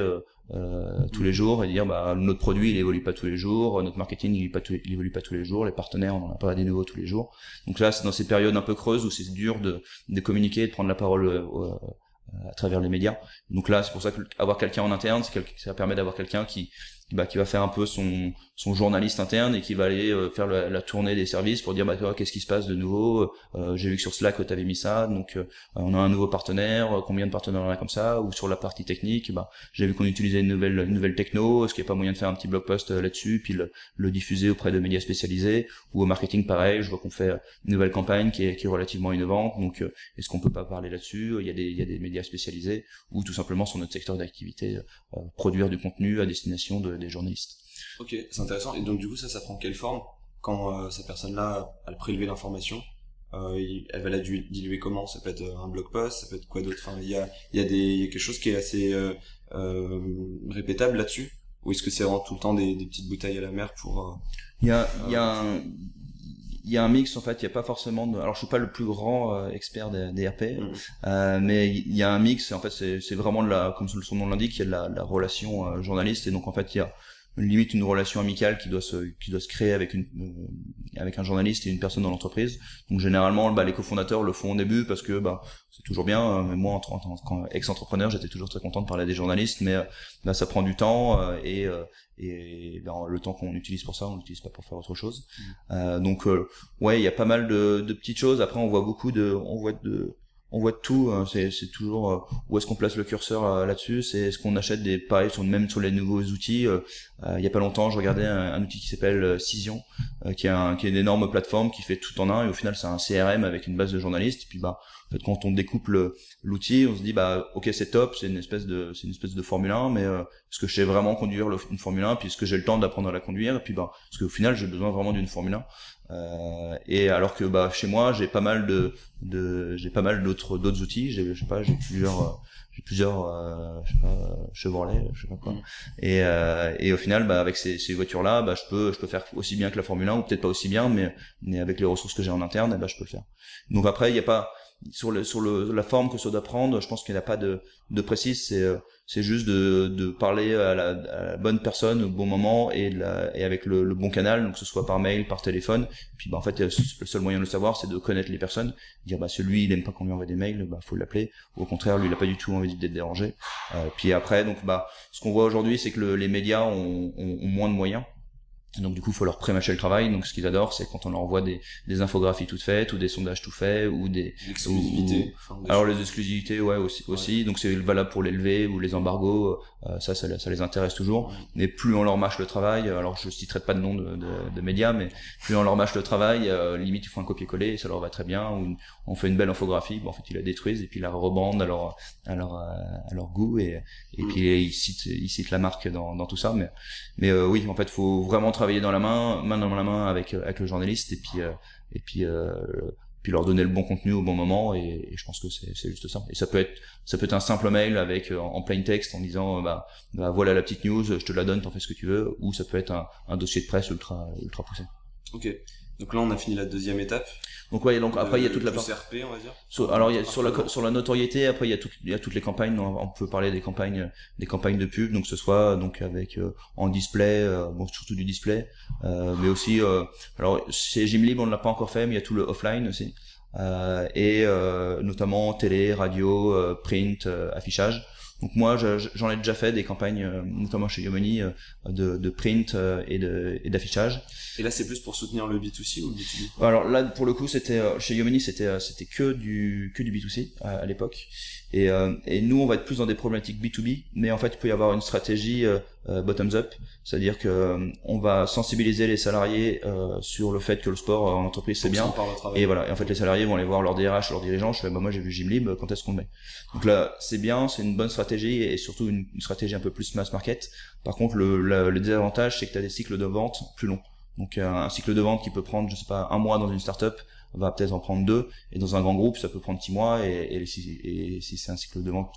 euh, tous les jours et dire bah notre produit il évolue pas tous les jours, notre marketing il évolue pas, il évolue pas tous les jours, les partenaires on en a pas des nouveaux tous les jours. Donc là c'est dans ces périodes un peu creuses où c'est dur de, de communiquer, de prendre la parole euh, euh, à travers les médias. Donc là c'est pour ça que avoir quelqu'un en interne, ça permet d'avoir quelqu'un qui bah, qui va faire un peu son, son journaliste interne et qui va aller euh, faire la, tournée des services pour dire bah qu'est-ce qui se passe de nouveau? Euh, j'ai vu que sur Slack tu avais mis ça donc euh, on a un nouveau partenaire combien de partenaires on a comme ça? Ou sur la partie technique bah j'ai vu qu'on utilisait une nouvelle une nouvelle techno est-ce qu'il n'y a pas moyen de faire un petit blog post là-dessus puis le, le, diffuser auprès de médias spécialisés? Ou au marketing pareil je vois qu'on fait une nouvelle campagne qui est, qui est relativement innovante donc est-ce qu'on peut pas parler là-dessus? Il y a des il y a des médias spécialisés ou tout simplement sur notre secteur d'activité produire du contenu à destination de des journalistes. Ok, c'est intéressant. Et donc du coup, ça, ça prend quelle forme quand euh, cette personne-là a prélevé l'information? Euh, Elle va la diluer comment? Ça peut être euh, un blog post, ça peut être quoi d'autre? Enfin, il y a, y, a des, y a quelque chose qui est assez euh, euh répétable là-dessus? Ou est-ce que c'est vraiment tout le temps des, des, petites bouteilles à la mer pour Il y a, il y a un il y a un mix en fait il y a pas forcément de... alors je suis pas le plus grand expert des, des RP mm. mais il y a un mix en fait c'est vraiment de la comme son nom l'indique il y a de la, la relation journaliste et donc en fait il y a limite une relation amicale qui doit se qui doit se créer avec une euh, avec un journaliste et une personne dans l'entreprise. Donc généralement bah, les cofondateurs le font au début parce que bah c'est toujours bien. Euh, mais moi en tant qu'ex-entrepreneur, j'étais toujours très content de parler à des journalistes, mais bah, ça prend du temps et et ben, le temps qu'on utilise pour ça, on l'utilise pas pour faire autre chose. Mmh. donc ouais, il y a pas mal de, de petites choses. Après on voit beaucoup de on voit de on voit tout. Hein. c'est, toujours euh, où est-ce qu'on place le curseur euh, là-dessus. C'est est-ce qu'on achète des pareil sur même sur les nouveaux outils. Euh, il y a pas longtemps, je regardais un, outil qui s'appelle Cision, qui est une énorme plateforme qui fait tout en un. Et au final, c'est un CRM avec une base de journalistes. Et puis bah, en fait, quand on découpe l'outil, on se dit bah ok c'est top, c'est une espèce de c'est une espèce de Formule 1, mais est-ce que je sais vraiment conduire une Formule 1 Puis est-ce que j'ai le temps d'apprendre à la conduire Et puis bah parce qu'au final, j'ai besoin vraiment d'une Formule 1. Euh, et alors que bah chez moi j'ai pas mal de, de j'ai pas mal d'autres d'autres outils. J'ai je sais pas j'ai plusieurs euh, j'ai plusieurs euh, je sais pas Chevrolet je sais pas quoi. Mm. et euh, et au final bah avec ces, ces voitures là bah je peux je peux faire aussi bien que la Formule 1 ou peut-être pas aussi bien mais mais avec les ressources que j'ai en interne bah je peux le faire. Donc après il y a pas sur le sur le la forme que ça doit prendre je pense qu'il n'y a pas de de précise c'est c'est juste de, de parler à la, bonne personne au bon moment et, la, et avec le, bon canal, donc que ce soit par mail, par téléphone. Puis bah, en fait, le seul moyen de le savoir, c'est de connaître les personnes, dire bah celui il aime pas qu'on lui envoie des mails, bah faut l'appeler. Au contraire, lui il a pas du tout envie d'être dérangé. Euh, puis après, donc bah ce qu'on voit aujourd'hui, c'est que les médias ont, ont moins de moyens donc du coup, il faut leur prémâcher le travail. Donc ce qu'ils adorent, c'est quand on leur envoie des, des infographies toutes faites ou des sondages tout faits ou des exclusivités. alors les exclusivités, ouais aussi. aussi. Donc c'est valable pour l'élever ou les embargos. Euh, ça, ça, ça, les intéresse toujours. Mais plus on leur mâche le travail, alors je citerai pas de nom de, de, de médias, mais plus on leur mâche le travail, euh, limite ils font un copier-coller et ça leur va très bien. Ou on fait une belle infographie, bon, en fait ils la détruisent et puis ils la rebandent à leur à leur, à leur goût et et mm. puis ils citent ils citent la marque dans, dans tout ça. Mais mais euh, oui, en fait, faut vraiment travailler dans la main, main dans la main avec avec le journaliste et puis euh, et puis euh, puis leur donner le bon contenu au bon moment et, je pense que c'est juste ça. Et ça peut être ça peut être un simple mail avec en plain text en disant bah, bah voilà la petite news je te la donne t'en fais ce que tu veux ou ça peut être un, un dossier de presse ultra ultra poussé. Ok donc là on a fini la deuxième étape donc ouais, donc après il y a toute la partie RP, on va dire. Sur, alors il y a sur la sur la notoriété, après il y a tout, il y a toutes les campagnes, on peut parler des campagnes des campagnes de pub, donc ce soit donc avec euh, en display, euh, bon surtout du display, euh, mais aussi euh, alors chez Gymlib on ne l'a pas encore fait, mais il y a tout le offline aussi. et notamment télé, radio, print, affichage. Donc moi, j'en ai déjà fait des campagnes, euh, notamment chez Yomoni, euh, de, de print euh, et d'affichage. Et, là, c'est plus pour soutenir le B2C ou le B2B Alors là, pour le coup, c'était chez Yomoni, c'était c'était que du que du B2C à l'époque. Et, euh, et, nous, on va être plus dans des problématiques B2B, mais en fait, il peut y avoir une stratégie euh, euh bottoms-up, c'est-à-dire que euh, on va sensibiliser les salariés sur le fait que le sport en entreprise c'est bien. Et voilà, et en fait, les salariés vont aller voir leur DRH, leur dirigeant. Je fais, bah moi, j'ai vu Gymlib, quand est-ce qu'on le met? Donc là, c'est bien, c'est une bonne stratégie et surtout une, stratégie un peu plus mass market. Par contre, le, le, désavantage, c'est que tu as des cycles de vente plus longs. Donc un cycle de vente qui peut prendre, je sais pas, un mois dans une startup, va peut-être en prendre deux, et dans un grand groupe, ça peut prendre six mois, et, et, si, et si c'est un cycle de vente,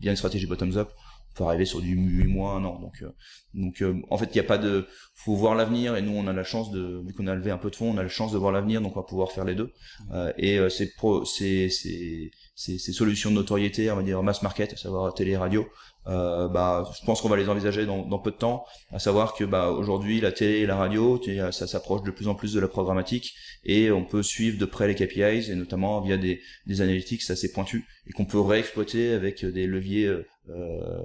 bien une stratégie bottoms-up, on peut arriver sur du 8 mois, un an. Donc, euh, donc euh, en fait, il n'y a pas de, faut voir l'avenir, et nous, on a la chance de, vu qu'on a levé un peu de fonds, on a la chance de voir l'avenir, donc on va pouvoir faire les deux. Euh, et c'est pro, c'est, c'est, ces, ces solutions de notoriété, on va dire mass market, à savoir télé, radio, euh, bah, je pense qu'on va les envisager dans, dans, peu de temps, à savoir que bah, aujourd'hui la télé et la radio, ça s'approche de plus en plus de la programmatique et on peut suivre de près les KPIs et notamment via des, des analytics assez pointus et qu'on peut réexploiter avec des leviers euh, euh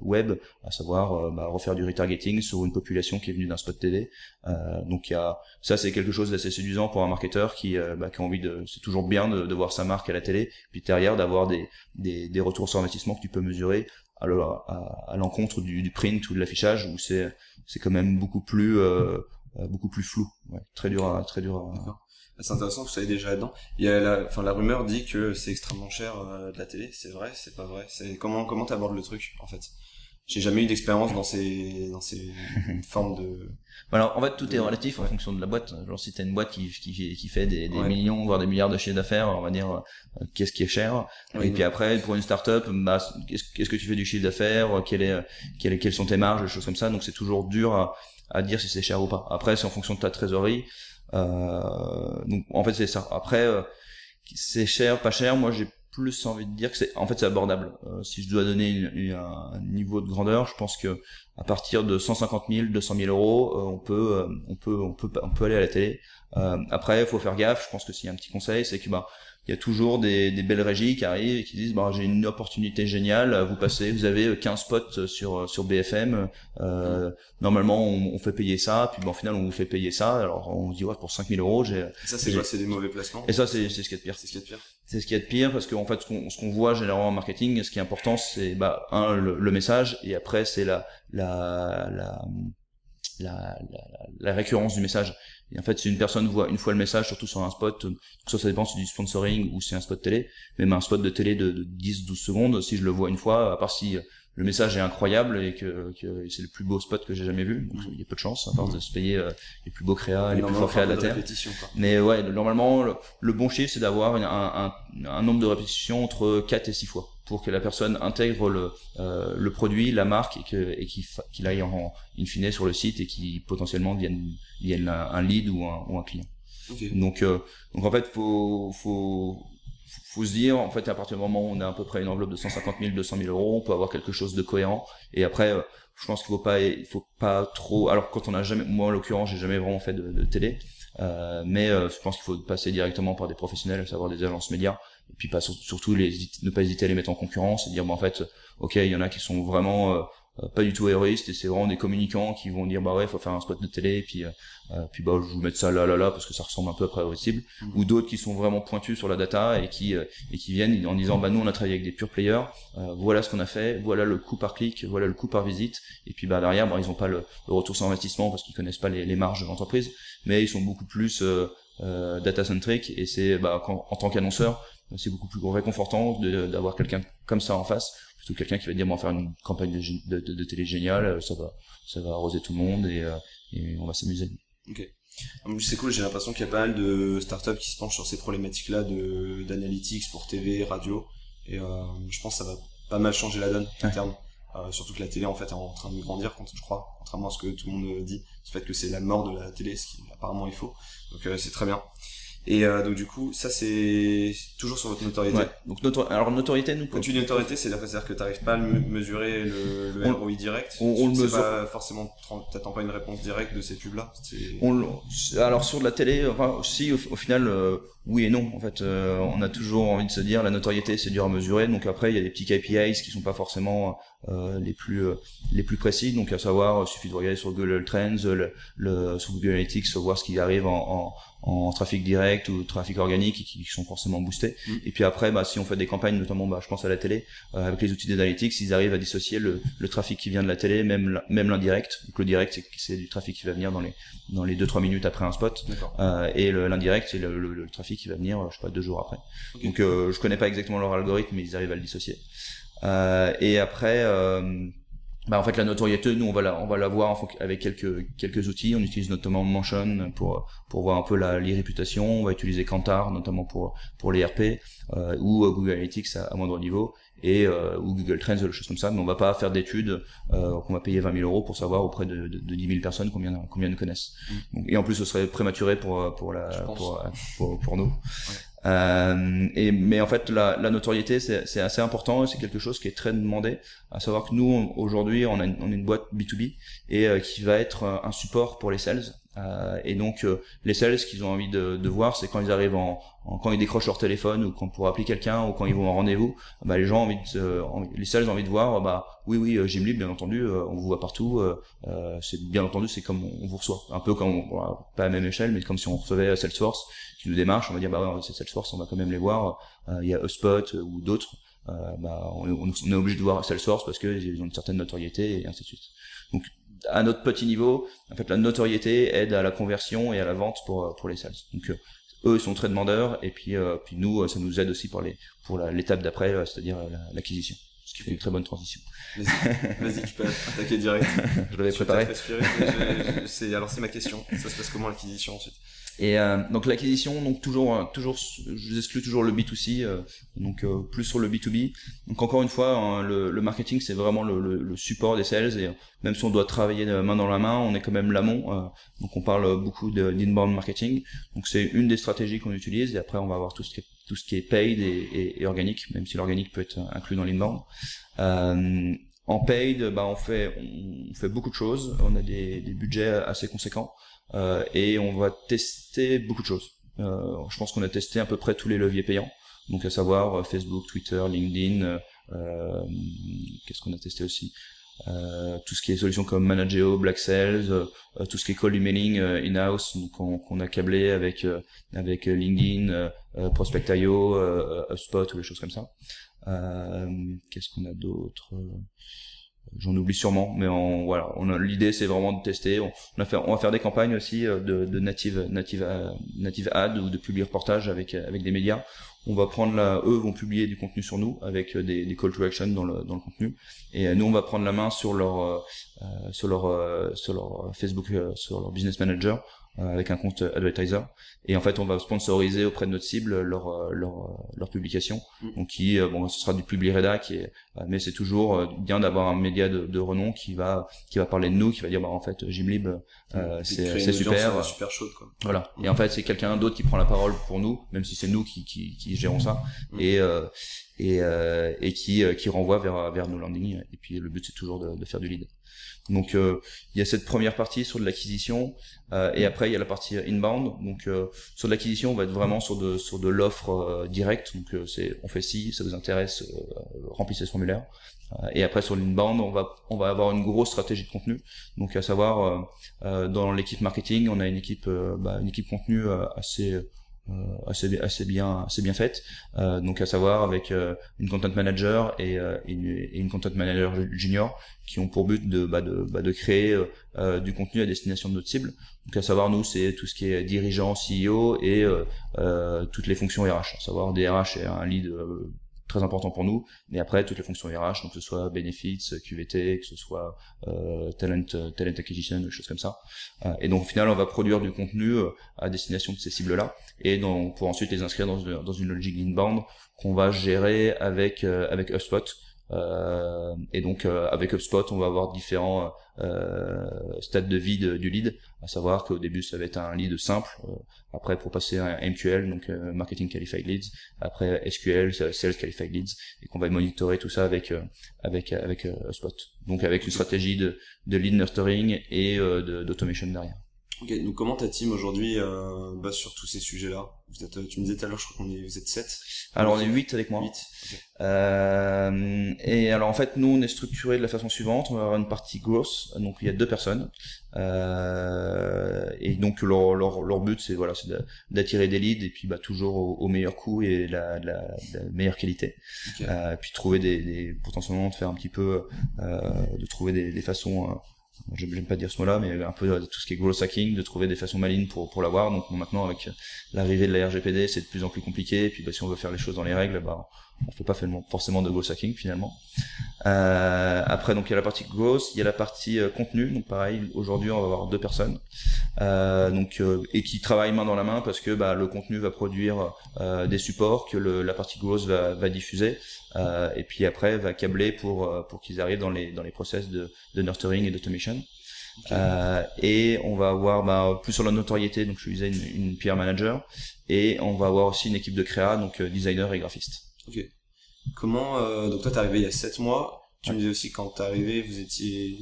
web, à savoir euh, bah, refaire du retargeting sur une population qui est venue d'un spot télé. Euh, donc y a ça c'est quelque chose d'assez séduisant pour un marketeur qui, bah, qui a envie de c'est toujours bien de, de, voir sa marque à la télé, puis derrière d'avoir des, des, des retours sur investissement que tu peux mesurer à, l'encontre du, print ou de l'affichage où c'est c'est quand même beaucoup plus euh, euh, beaucoup plus flou. Ouais, très dur à très dur à... c'est intéressant vous soyez déjà là-dedans. Il y a la enfin la rumeur dit que c'est extrêmement cher euh, de la télé. C'est vrai c'est pas vrai. C'est comment comment t'abordes le truc en fait? J'ai jamais eu d'expérience dans ces dans ces formes de alors en fait tout est relatif en fonction de la boîte. Genre si t'as une boîte qui qui, qui fait des, des millions voire des milliards de chiffres d'affaires on va dire euh, qu'est-ce qui est cher? Et puis après pour une startup bah qu'est-ce que tu fais du chiffre d'affaires? Quel est quel est, quelles sont tes marges? Des choses comme ça. Donc c'est toujours dur à, à dire si c'est cher ou pas. Après c'est en fonction de ta trésorerie. Donc en fait c'est ça. Après c'est cher, pas cher. Moi j'ai plus envie de dire que c'est en fait c'est abordable. si je dois donner un niveau de grandeur, je pense que à partir de 150 000, 200 000 euros, on peut on peut on peut on peut aller à la télé. après, il faut faire gaffe. Je pense que s'il y a un petit conseil, c'est que bah il y a toujours des, des, belles régies qui arrivent et qui disent bah, j'ai une opportunité géniale vous passez vous avez 15 spots sur sur BFM euh, normalement on, on, fait payer ça puis bon au final on vous fait payer ça alors on dit ouais pour 5000 euros j'ai ça c'est quoi c'est des mauvais placements et ça c'est c'est ce qui est de pire c'est ce qui est de pire c'est ce qui est de pire parce qu'en fait ce qu'on ce qu'on voit généralement en marketing ce qui est important c'est bah un le, le message et après c'est la la la la, la, la, récurrence du message. Et en fait, si une personne voit une fois le message, surtout sur un spot, soit ça dépend si c'est du sponsoring ou c'est un spot télé, même un spot de télé de, de 10-12 secondes, si je le vois une fois, à part si le message est incroyable et que, que c'est le plus beau spot que j'ai jamais vu. Donc il y a peu de chance à part de se payer euh, les plus beaux créas, les plus forts créas de la terre. Mais ouais, normalement le, bon chiffre c'est d'avoir un, un, un, nombre de répétitions entre 4 et 6 fois pour que la personne intègre le, euh, le produit, la marque et que et qu'il aille en in fine sur le site et qui potentiellement vienne vienne un, lead ou un, ou un client. Donc euh, donc en fait faut faut faut se dire, en fait, à partir du moment où on a à peu près une enveloppe de 150 000, 200 000 euros, on peut avoir quelque chose de cohérent. Et après, euh, je pense qu'il faut pas, il faut pas trop. Alors quand on a jamais, moi en l'occurrence, j'ai jamais vraiment fait de, télé, euh, mais euh, je pense qu'il faut passer directement par des professionnels, à savoir des agences médias, et puis pas surtout ne pas hésiter à les mettre en concurrence et dire, bon en fait, ok, il y en a qui sont vraiment euh, pas du tout héroïste et c'est vraiment des communicants qui vont dire bah ouais faut faire un spot de télé et puis euh, euh, puis bah je vous mettre ça là là là parce que ça ressemble un peu à prévisible mmh. ou d'autres qui sont vraiment pointus sur la data et qui et qui viennent en disant bah nous on a travaillé avec des pure players voilà ce qu'on a fait voilà le coût par clic voilà le coût par visite. Et puis bah derrière bah, ils ont pas le, retour sur investissement parce qu'ils connaissent pas les, les marges de l'entreprise. Mais ils sont beaucoup plus data centric et c'est bah en tant qu'annonceur c'est beaucoup plus réconfortant d'avoir quelqu'un comme ça en face plutôt quelqu'un qui va dire bon, on va faire une campagne de, de, de, télé géniale, euh, ça va, ça va arroser tout le monde et, euh, et on va s'amuser. Ok. C'est cool, j'ai l'impression qu'il y a pas mal de startups qui se penchent sur ces problématiques-là de d'analytics pour TV, radio, et euh, je pense que ça va pas mal changer la donne terme. Euh, surtout que la télé en fait est en train de grandir, quand je crois, contrairement à ce que tout le monde dit, le fait que c'est la mort de la télé, ce qui apparemment il faut. Donc c'est très bien. Et euh, donc du coup, ça c'est toujours sur votre notoriété. Ouais. Donc alors notoriété nous. Quand tu dis notoriété, c'est-à-dire que tu n'arrives pas à mesurer le, le ROI direct. On, on le mesure. Pas forcément, t'attends pas une réponse directe de ces pubs-là. Alors sur de la télé, enfin si au, final euh, oui et non. En fait, euh, on a toujours envie de se dire la notoriété c'est dur à mesurer. Donc après il y a des petits KPIs qui sont pas forcément euh, les plus les plus précis. Donc à savoir, il suffit de regarder sur Google Trends, le, le sur Google Analytics, voir ce qui arrive en, en en trafic direct ou trafic organique qui, qui sont forcément boostés. Mm. Et puis après, bah, si on fait des campagnes, notamment, bah, je pense à la télé, euh, avec les outils d'analytics, ils arrivent à dissocier le, le, trafic qui vient de la télé, même même l'indirect. Donc le direct, c'est du trafic qui va venir dans les dans les deux trois minutes après un spot, euh, et l'indirect, c'est le, le, trafic qui va venir, je sais pas, deux jours après. Donc euh, je connais pas exactement leur algorithme, mais ils arrivent à le dissocier. Euh, et après. Euh, bah en fait la notoriété nous on va la on va la voir avec quelques quelques outils on utilise notamment Mention pour pour voir un peu la les réputations on va utiliser Kantar notamment pour pour les RP euh, ou Google Analytics à, moindre niveau et euh, ou Google Trends des choses comme ça mais on va pas faire d'études euh, qu'on va payer 20 000 euros pour savoir auprès de, de, de 10 000 personnes combien combien nous connaissent mmh. et en plus ce serait prématuré pour pour la pour, pour, pour nous euh, et, mais en fait, la, la notoriété, c'est assez important, c'est quelque chose qui est très demandé. À savoir que nous, aujourd'hui, on, a une, on est une boîte B2B et euh, qui va être euh, un support pour les sales. Euh, et donc, euh, les sales, ce qu'ils ont envie de, de voir, c'est quand ils arrivent en, quand ils décrochent leur téléphone ou quand pour appeler quelqu'un ou quand ils vont en rendez-vous, bah, les gens ont envie de, les sales ont envie de voir, bah oui, oui, Jimly, bien entendu, on vous voit partout. c'est bien entendu, c'est comme on, vous reçoit, un peu comme pas à la même échelle, mais comme si on recevait Salesforce qui nous démarche, on va dire bah ouais, c'est Salesforce, on va quand même les voir. Euh, il y a HubSpot ou d'autres. Euh, bah, on, on, est obligé de voir Salesforce parce qu'ils ont une certaine notoriété et ainsi de suite. Donc à notre petit niveau, en fait la notoriété aide à la conversion et à la vente pour pour les sales. Donc euh, eux ils sont très demandeurs et puis puis nous ça nous aide aussi pour les pour l'étape d'après, c'est-à-dire l'acquisition. ce qui fait une très bonne transition. Vas-y, tu peux attaquer direct. je l'avais préparé. C'est alors c'est ma question. Ça se passe comment l'acquisition ensuite? Et euh, donc l'acquisition, donc toujours, euh, toujours, je exclue toujours le B2C, euh, donc euh, plus sur le B2B. Donc encore une fois, hein, le, le, marketing c'est vraiment le, le, le, support des sales et même si on doit travailler main dans la main, on est quand même l'amont. donc on parle beaucoup d'inbound marketing. Donc c'est une des stratégies qu'on utilise et après on va avoir tout ce qui est, tout ce qui est paid et, et, et organique, même si l'organique peut être inclus dans l'inbound. en paid, bah on fait on fait beaucoup de choses. On a des, des budgets assez conséquents. Euh, et on va tester beaucoup de choses. Euh, je pense qu'on a testé à peu près tous les leviers payants, donc à savoir euh, Facebook, Twitter, LinkedIn. Qu'est-ce qu'on a testé aussi? Euh, tout ce qui est solutions comme Manageo, Black Sales, euh, tout ce qui est cold emailing in-house qu'on a câblé avec avec LinkedIn, Prospect.io, HubSpot ou des choses comme ça. Qu'est-ce qu'on a d'autre? J'en oublie sûrement, mais on, voilà, on l'idée c'est vraiment de tester. On, a on va faire des campagnes aussi euh, de, de native, native, euh, native ad ou de publier reportage avec avec des médias. On va prendre la, eux vont publier du contenu sur nous avec euh, des, des call to action dans le dans le contenu, et nous on va prendre la main sur leur euh, sur leur sur leur Facebook, sur leur business manager euh, avec un compte advertiser. Et en fait on va sponsoriser auprès de notre cible leur euh, leur euh, leur publication. Mm. donc qui bon ce sera du public qui est mais c'est toujours bien d'avoir un média de, de, renom qui va qui va parler de nous qui va dire bah en fait Gymlib euh, c'est c'est super. super chaude quoi. Voilà. Et en fait c'est quelqu'un d'autre qui prend la parole pour nous même si c'est nous qui qui, qui gérons ça. Mm. et et, et qui qui renvoie vers vers nos landings. Et puis le but c'est toujours de, de faire du lead donc euh, il y a cette première partie sur de l'acquisition euh, et après il y a la partie inbound. Donc euh, sur de l'acquisition, on va être vraiment sur de sur de l'offre directe. Donc c'est on fait ci, ça vous intéresse, remplissez ce formulaire. et après sur l'inbound, on va on va avoir une grosse stratégie de contenu. Donc à savoir dans l'équipe marketing, on a une équipe bah, une équipe contenu assez euh, assez assez bien assez bien faite. Euh, donc à savoir avec euh, une content manager et, une, et, une, content manager junior qui ont pour but de bah, de, bah, de créer du contenu à destination de notre cible donc à savoir nous c'est tout ce qui est dirigeant CEO et toutes les fonctions RH à savoir des RH et un lead très important pour nous. Mais après, toutes les fonctions RH, donc que ce soit benefits, QVT, que ce soit euh, talent, talent acquisition, des choses comme ça. Euh, et donc au final, on va produire du contenu euh, à destination de ces cibles-là, et donc pour ensuite les inscrire dans, dans une logique inbound qu'on va gérer avec avec HubSpot. Euh, et donc avec HubSpot, on va avoir différents euh, stade de vie du lead, à savoir qu'au début ça va être un lead simple, euh, après pour passer à MQL, donc euh, Marketing Qualified Leads, après SQL, Sales Qualified Leads, et qu'on va monitorer tout ça avec avec avec Spot. Donc avec une stratégie de, de lead nurturing et d'automation derrière. Ok, donc comment ta team aujourd'hui euh, base sur tous ces sujets-là? Vous êtes, Tu me disais tout à l'heure, je crois qu'on est, vous êtes 7 Alors on est 8 avec moi. 8. Euh, et alors en fait, nous on est structuré de la façon suivante, on va avoir une partie grosse, donc il y a deux personnes. Euh, et donc leur, leur, leur but c'est voilà, c'est d'attirer des leads et puis bah, toujours au, meilleur coût et la, la, la meilleure qualité. Euh, puis trouver des, des, potentiellement de faire un petit peu, euh, de trouver des, des façons euh, je pas dire ce mot-là, mais un peu tout ce qui est growth hacking, de trouver des façons malines pour, pour l'avoir. Donc maintenant, avec l'arrivée de la RGPD, c'est de plus en plus compliqué. Et puis bah, si on veut faire les choses dans les règles, bah, on fait pas forcément de growth hacking finalement. Euh, après, donc il y a la partie growth, il y a la partie euh, contenu. Donc pareil, aujourd'hui, on va avoir deux personnes, euh, donc euh, et qui travaillent main dans la main parce que bah, le contenu va produire euh, des supports que le, la partie growth va, va diffuser. Et puis après, va câbler pour pour qu'ils arrivent dans les dans les process de, de nurturing et d'automation. Euh, et on va avoir bah, plus sur la notoriété, donc je disais une, une PR manager, et on va avoir aussi une équipe de créa, donc designer et graphiste. Ok. Comment, euh, donc toi t'es arrivé il y a 7 mois, tu me disais aussi quand t'es arrivé vous étiez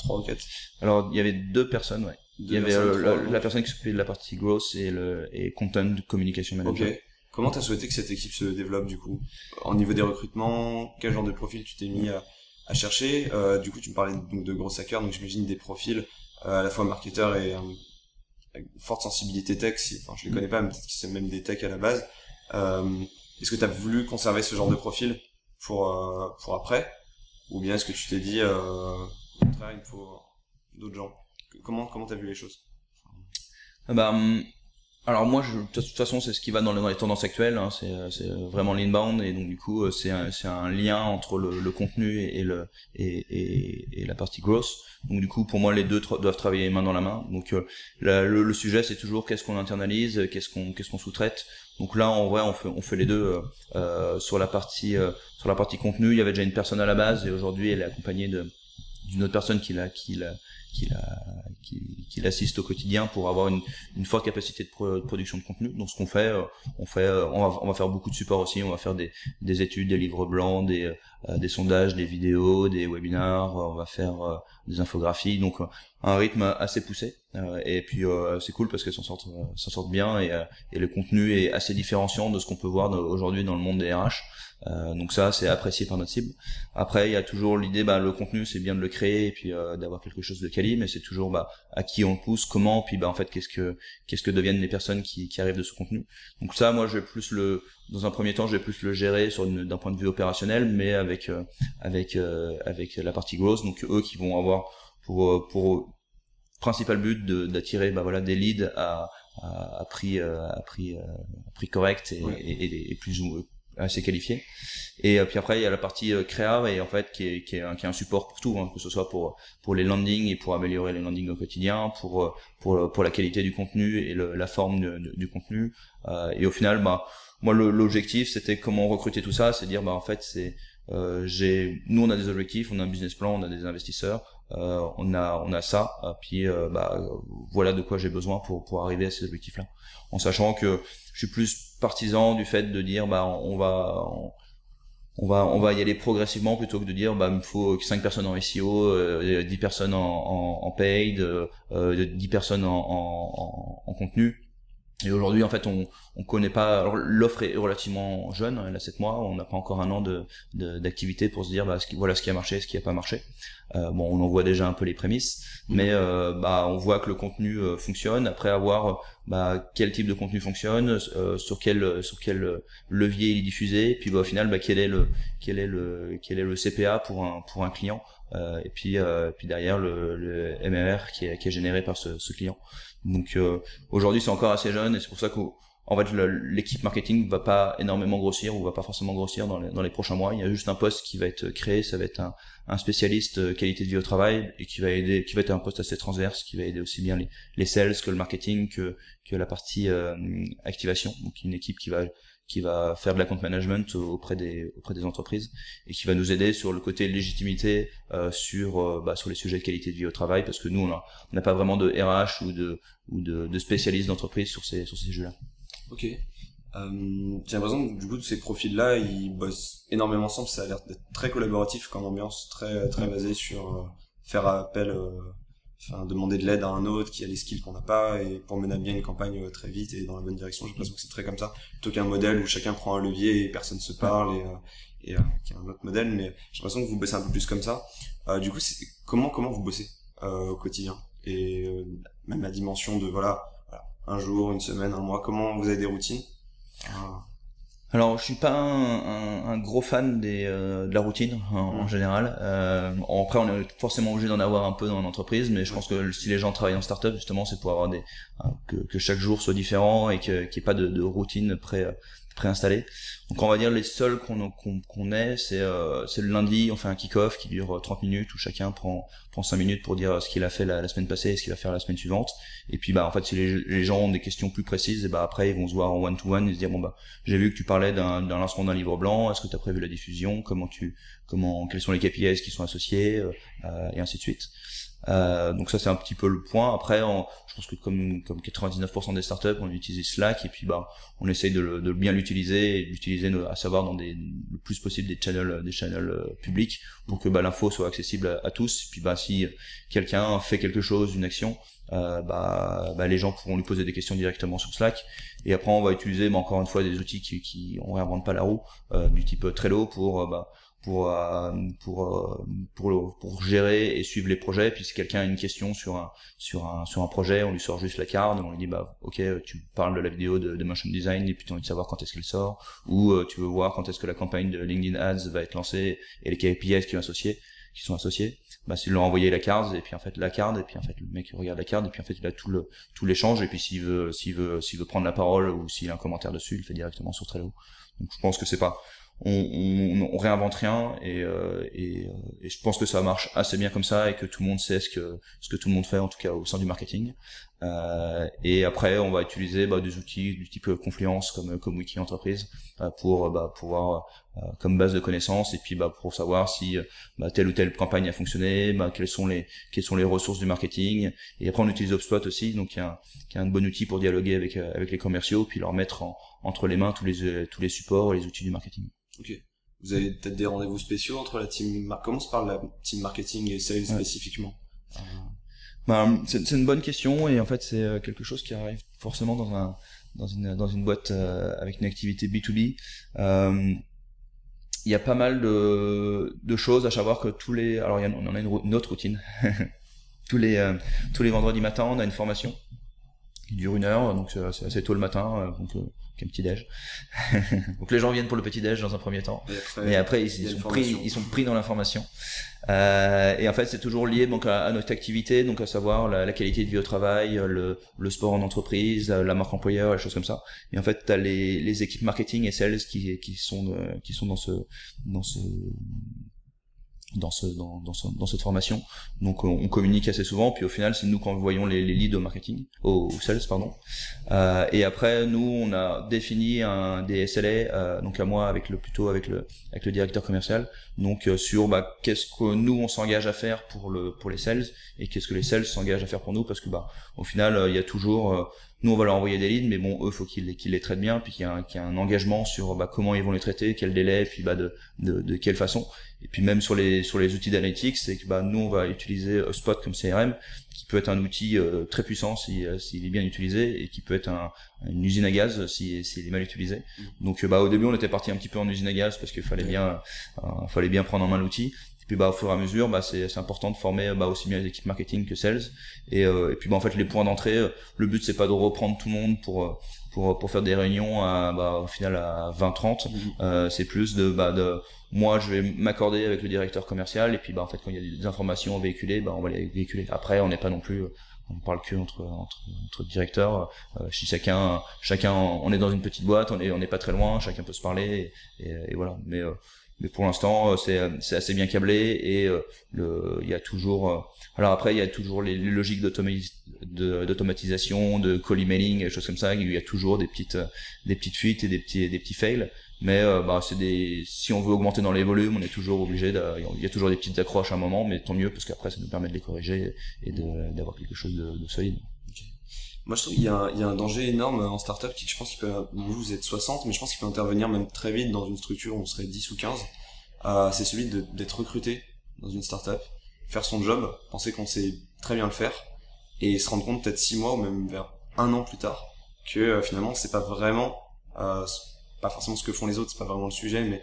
3 ou 4 Alors il y avait deux personnes, ouais. il y avait euh, la, personne qui s'occupait de la partie growth et le et content communication manager. Ok. Comment t'as souhaité que cette équipe se développe du coup? Au niveau des recrutements, quel genre de profil tu t'es mis à, chercher? Euh, Du coup tu me parlais donc de gros hackers, donc j'imagine des profils euh, à la fois marketeurs et avec forte sensibilité tech. Si, enfin je les connais pas, mais peut-être qu'ils sont même des techs à la base. Euh, est-ce que tu as voulu conserver ce genre de profil pour, euh, pour après? Ou bien est-ce que tu t'es dit, euh, au contraire, il faut d'autres gens? Comment comment t'as vu les choses? Ah bah, hum, alors moi, de toute façon, c'est ce qui va dans les, tendances actuelles. Hein, c'est vraiment l'inbound et donc du coup, c'est un, un, lien entre le, le contenu et, le et, et, la partie grosse. Donc du coup, pour moi, les deux doivent travailler main dans la main. Donc euh, le, le, sujet, c'est toujours qu'est-ce qu'on internalise, qu'est-ce qu'on qu'est-ce qu'on sous-traite. Donc là, en vrai, on fait on fait les deux euh, euh sur la partie euh, sur la partie contenu. Il y avait déjà une personne à la base et aujourd'hui, elle est accompagnée de d'une autre personne qui l'a qui l'a qui, la, qui, l'assiste au quotidien pour avoir une, forte capacité de, production de contenu. Donc ce qu'on fait, euh, on fait, euh, on va, faire beaucoup de support aussi. On va faire des, des études, des livres blancs, des, euh, des sondages, des vidéos, des webinars. On va faire des infographies. Donc un rythme assez poussé. et puis c'est cool parce qu'elles s'en sortent, s'en sortent bien et, et le contenu est assez différenciant de ce qu'on peut voir aujourd'hui dans le monde des RH. Euh, donc ça, c'est apprécié par notre cible. Après, il y a toujours l'idée, bah, le contenu, c'est bien de le créer et puis euh, d'avoir quelque chose de quali, mais c'est toujours bah, à qui on le pousse, comment, puis bah en fait, qu'est-ce que qu'est-ce que deviennent les personnes qui, qui arrivent de ce contenu. Donc ça, moi, je vais plus le, dans un premier temps, je vais plus le gérer sur d'un point de vue opérationnel, mais avec euh, avec avec la partie growth, donc eux qui vont avoir pour pour principal but d'attirer bah voilà des leads à à, prix à prix à prix correct et, et, et, plus ou assez qualifié. Et euh, puis après il y a la partie euh, créa et en fait qui est, qui est, un, qui est un support pour tout, hein, que ce soit pour pour les landings et pour améliorer les landings au quotidien, pour euh, pour pour la qualité du contenu et le, la forme du contenu. Euh, et au final, bah moi l'objectif c'était comment recruter tout ça, c'est dire bah en fait c'est euh, j'ai nous on a des objectifs, on a un business plan, on a des investisseurs, euh, on a on a ça, puis bah voilà de quoi j'ai besoin pour pour arriver à ces objectifs là, en sachant que je suis plus partisan du fait de dire bah on va on, va on va y aller progressivement plutôt que de dire bah il me faut 5 personnes en SEO, euh, 10 personnes en, en, en paid, euh, 10 personnes en, en, en contenu. Et aujourd'hui, en fait, on on connaît pas. Alors l'offre est relativement jeune, elle a 7 mois. On n'a pas encore un an de d'activité pour se dire bah ce qui, voilà ce qui a marché, ce qui a pas marché. Euh, bon, on en voit déjà un peu les prémices, mmh. mais euh, bah on voit que le contenu euh, fonctionne. Après avoir bah quel type de contenu fonctionne, euh, sur quel sur quel levier il est diffusé, puis bah, au final bah quel est le quel est le quel est le CPA pour un pour un client. Euh, et puis puis derrière le, le MRR qui est qui est généré par ce, ce client. Donc euh, aujourd'hui c'est encore assez jeune et c'est pour ça qu'en fait l'équipe marketing va pas énormément grossir ou va pas forcément grossir dans les, prochains mois. Il y a juste un poste qui va être créé, ça va être un, spécialiste euh, qualité de vie au travail et qui va aider, qui va être un poste assez transverse, qui va aider aussi bien les, les sales que le marketing que que la partie euh, activation. Donc une équipe qui va qui va faire de la compte management auprès des auprès des entreprises et qui va nous aider sur le côté légitimité euh, sur euh, bah, sur les sujets de qualité de vie au travail parce que nous on n'a pas vraiment de RH ou de ou de, de spécialistes d'entreprise sur ces sur ces sujets-là. Ok. Euh, j'ai l'impression que du coup ces profils-là ils bossent énormément ensemble. Ça a l'air d'être très collaboratif comme ambiance, très très basé sur euh, faire appel enfin demander de l'aide à un autre qui a les skills qu'on n'a pas et pour mener à bien une campagne euh, très vite et dans la bonne direction j'ai l'impression que c'est très comme ça. Plutôt qu'un modèle où chacun prend un levier et personne se parle et, euh, et euh, qui est un autre modèle mais j'ai l'impression que vous bossez un peu plus comme ça. Euh, du coup comment comment vous bossez euh, au quotidien? Et euh, même la dimension de voilà, voilà, un jour une semaine un mois comment vous avez des routines? Alors, je suis pas un, un, gros fan des, euh, de la routine en, mm. général. Euh, après, on est forcément obligé d'en avoir un peu dans l'entreprise, mais je pense que si les gens travaillent en startup, justement, c'est pour avoir des que, que, chaque jour soit différent et qu'il n'y ait pas de, de routine pré, préinstallé. Donc on va dire les seuls qu'on qu'on ait, c'est euh, c'est le lundi, on fait un kick-off qui dure 30 minutes où chacun prend prend 5 minutes pour dire ce qu'il a fait la, semaine passée et ce qu'il va faire la semaine suivante. Et puis bah en fait si les, gens ont des questions plus précises, et bah après ils vont se voir en one to one et se dire bon bah j'ai vu que tu parlais d'un d'un lancement d'un livre blanc, est-ce que tu as prévu la diffusion, comment tu comment quels sont les KPIs qui sont associés? Euh, euh, et ainsi de suite. Euh, donc ça c'est un petit peu le point. Après, je pense que comme comme 99% des startups, on utilise Slack et puis bah on essaye de, de bien l'utiliser et d'utiliser à savoir dans des le plus possible des channels des channels euh, publics pour que bah l'info soit accessible à, tous. Et puis bah si quelqu'un fait quelque chose, une action, euh, bah, bah, les gens pourront lui poser des questions directement sur Slack. Et après on va utiliser bah, encore une fois des outils qui qui on réinvente pas la roue euh, du type Trello pour bah pour euh, pour euh, pour pour gérer et suivre les projets. Puis si quelqu'un a une question sur un sur un sur un projet on lui sort juste la carte on lui dit bah ok tu parles de la vidéo de, de motion design et puis tu as envie de savoir quand est-ce qu'elle sort ou euh, tu veux voir quand est-ce que la campagne de LinkedIn Ads va être lancée et les KPIs qui sont associés qui sont associés bah c'est leur envoyer la carte et puis en fait la carte et puis en fait le mec regarde la carte et puis en fait il a tout le tout l'échange et puis s'il veut s'il veut s'il veut prendre la parole ou s'il a un commentaire dessus il le fait directement sur Trello. Donc je pense que c'est pas on, on, on, réinvente rien et, euh, et, euh, et, je pense que ça marche assez bien comme ça et que tout le monde sait ce que ce que tout le monde fait en tout cas au sein du marketing. Euh, et après on va utiliser bah, des outils du type Confluence comme comme Wiki Entreprise euh, pour bah, pouvoir euh, comme base de connaissances et puis bah, pour savoir si bah, telle ou telle campagne a fonctionné bah, quelles sont les quelles sont les ressources du marketing. Et après on utilise HubSpot aussi donc qui est un, un bon outil pour dialoguer avec avec les commerciaux puis leur mettre en, entre les mains tous les tous les supports et les outils du marketing Ok. Vous avez peut-être des rendez-vous spéciaux entre la team comment se parle la team marketing et sales spécifiquement? Euh, ben, c'est une bonne question et en fait c'est euh, quelque chose qui arrive forcément dans un dans une dans une boîte euh, avec une activité B2B. il y a pas mal de, de choses à savoir que tous les alors il y a, on en a une, autre routine tous les tous les vendredis matin on a une formation qui dure une heure donc c'est assez tôt le matin donc un petit déj. Donc les gens viennent pour le petit déj dans un premier temps, et après, ils, sont pris, ils sont pris dans l'information. Euh, et en fait, c'est toujours lié donc à, notre activité, donc à savoir la, qualité de vie au travail, le, le, sport en entreprise, la marque employeur, les choses comme ça. Et en fait, t'as les, les équipes marketing et sales qui, qui sont euh, qui sont dans ce dans ce dans ce dans, dans, dans cette formation. Donc on, communique assez souvent. Puis au final c'est nous quand voyons les, les leads au marketing au, sales pardon. Euh, et après nous on a défini un des SLA euh, donc à moi avec le plutôt avec le avec le directeur commercial. Donc euh, sur bah, qu'est-ce que nous on s'engage à faire pour le pour les sales et qu'est-ce que les sales s'engagent à faire pour nous? Parce que bah au final euh, il y a toujours euh, nous on va leur envoyer des leads mais bon eux faut qu'ils qu'ils les traitent bien puis qu'il y qu'il y a un engagement sur bah, comment ils vont les traiter quel délai puis bah de, de quelle façon et puis même sur les sur les outils d'analytics c'est que bah nous on va utiliser Spot comme CRM qui peut être un outil euh, très puissant s'il euh, s'il est bien utilisé et qui peut être un, une usine à gaz s'il si, est mal utilisé. Mm. donc bah au début on était parti un petit peu en usine à gaz parce qu'il fallait bien euh, fallait bien prendre en main l'outil. Puis bah au fur et à mesure bah c'est c'est important de former bah aussi bien les équipes marketing que sales. Et et puis bah en fait les points d'entrée le but c'est pas de reprendre tout le monde pour pour pour faire des réunions à bah au final à 20 30 mm. c'est plus de bah de moi je vais m'accorder avec le directeur commercial et puis bah en fait quand il y a des informations véhiculées bah on va les véhiculer. Après on n'est pas non plus on parle que entre entre, entre directeurs. Euh, chacun chacun on est dans une petite boîte on est on n'est pas très loin chacun peut se parler et, et, voilà. Mais euh, mais pour l'instant euh, c'est c'est assez bien câblé et euh, le il y a toujours alors après il y a toujours les, logiques d'automatisation de, de call emailing choses comme ça. Il y a toujours des petites des petites fuites et des petits des petits fails mais euh, bah c'est des si on veut augmenter dans les volumes on est toujours obligé il y a toujours des petites accroches à un moment mais tant mieux parce qu'après ça nous permet de les corriger et d'avoir quelque chose de, de solide. Moi je trouve qu'il y, a un, danger énorme en startup qui je pense qu'il peut vous êtes 60 mais je pense qu'il peut intervenir même très vite dans une structure où on serait 10 ou 15 euh, c'est celui d'être recruté dans une startup faire son job penser qu'on sait très bien le faire et se rendre compte peut-être 6 mois ou même vers un an plus tard que euh, finalement c'est pas vraiment euh, pas forcément ce que font les autres, c'est pas vraiment le sujet, mais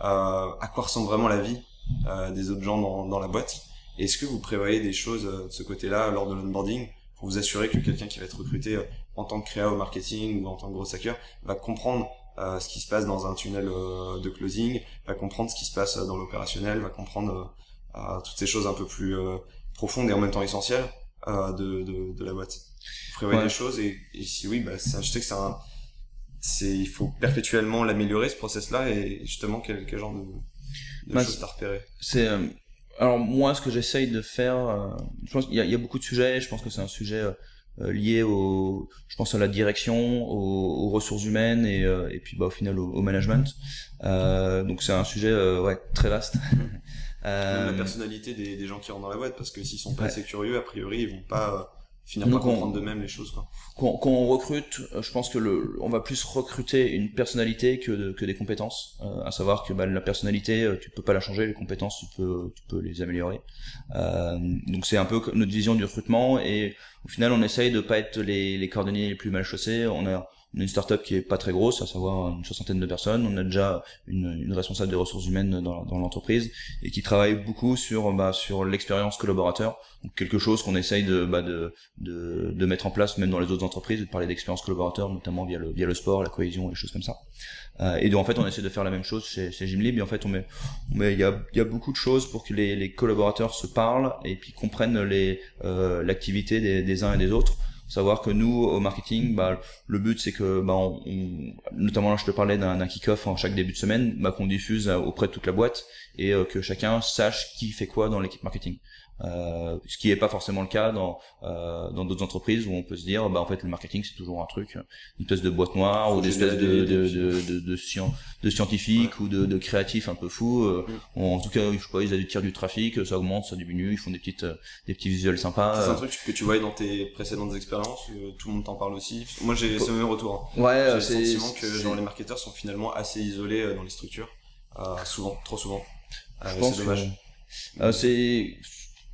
euh, à quoi ressemble vraiment la vie euh, des autres gens dans, dans la boîte? Est-ce que vous prévoyez des choses euh, de ce côté-là lors de l'onboarding pour vous assurer que quelqu'un qui va être recruté euh, en tant que créa au marketing ou en tant que gros hacker va comprendre euh, ce qui se passe dans un tunnel euh, de closing, va comprendre ce qui se passe dans l'opérationnel, va comprendre toutes ces choses un peu plus profondes et en même temps essentielles de, de, de, la boîte? Vous prévoyez des choses et, et, si oui, bah, je sais que c'est un c'est il faut perpétuellement l'améliorer ce process là et justement quel, quel genre de, de bah, choses t'as repéré c'est euh, alors moi ce que j'essaye de faire euh, je pense qu'il y a, y a, beaucoup de sujets je pense que c'est un sujet euh, lié au je pense à la direction aux, aux ressources humaines et, et puis bah au final au, au management. Donc c'est un sujet ouais très vaste. La personnalité des, des gens qui rentrent dans la boîte parce que s'ils sont pas assez curieux a priori ils vont pas finir par comprendre de même les choses quoi. Quand, quand, on recrute, euh, je pense que le, on va plus recruter une personnalité que, que des compétences. Euh, à savoir que bah, la personnalité, euh, tu peux pas la changer, les compétences, tu peux, tu peux les améliorer. Euh, donc c'est un peu notre vision du recrutement et au final, on essaye de pas être les, les cordonniers les plus mal chaussés. On a on est une startup qui est pas très grosse, à savoir une soixantaine de personnes. On a déjà une, une responsable des ressources humaines dans, dans l'entreprise et qui travaille beaucoup sur bah, sur l'expérience collaborateur, donc quelque chose qu'on essaye de, bah, de, de de mettre en place même dans les autres entreprises, de parler d'expérience collaborateur, notamment via le via le sport, la cohésion, et choses comme ça. Euh, et donc en fait, on essaie de faire la même chose chez, chez Gymlib. Et en fait, on met, on met, il y a, il y a beaucoup de choses pour que les, les collaborateurs se parlent et puis comprennent les euh, l'activité des, des uns et des autres savoir que nous au marketing bah le but c'est que bah on, notamment là je te parlais d'un kick-off en chaque début de semaine bah qu'on diffuse auprès de toute la boîte et euh, que chacun sache qui fait quoi dans l'équipe marketing euh, ce qui n'est pas forcément le cas dans euh, dans d'autres entreprises où on peut se dire bah en fait le marketing c'est toujours un truc une espèce de boîte noire ou des espèces de de, de, de, de, de scientifiques ou de, de créatifs un peu fous euh, mm. en tout cas je sais pas ils attirent du trafic ça augmente ça diminue ils font des petites des petits visuels sympas c'est un truc que tu voyais dans tes précédentes expériences tout le monde t'en parle aussi. Moi j'ai ce même retour hein. ouais j'ai le sentiment que genre, les marketeurs sont finalement assez isolés dans les structures souvent trop souvent. C'est dommage. c'est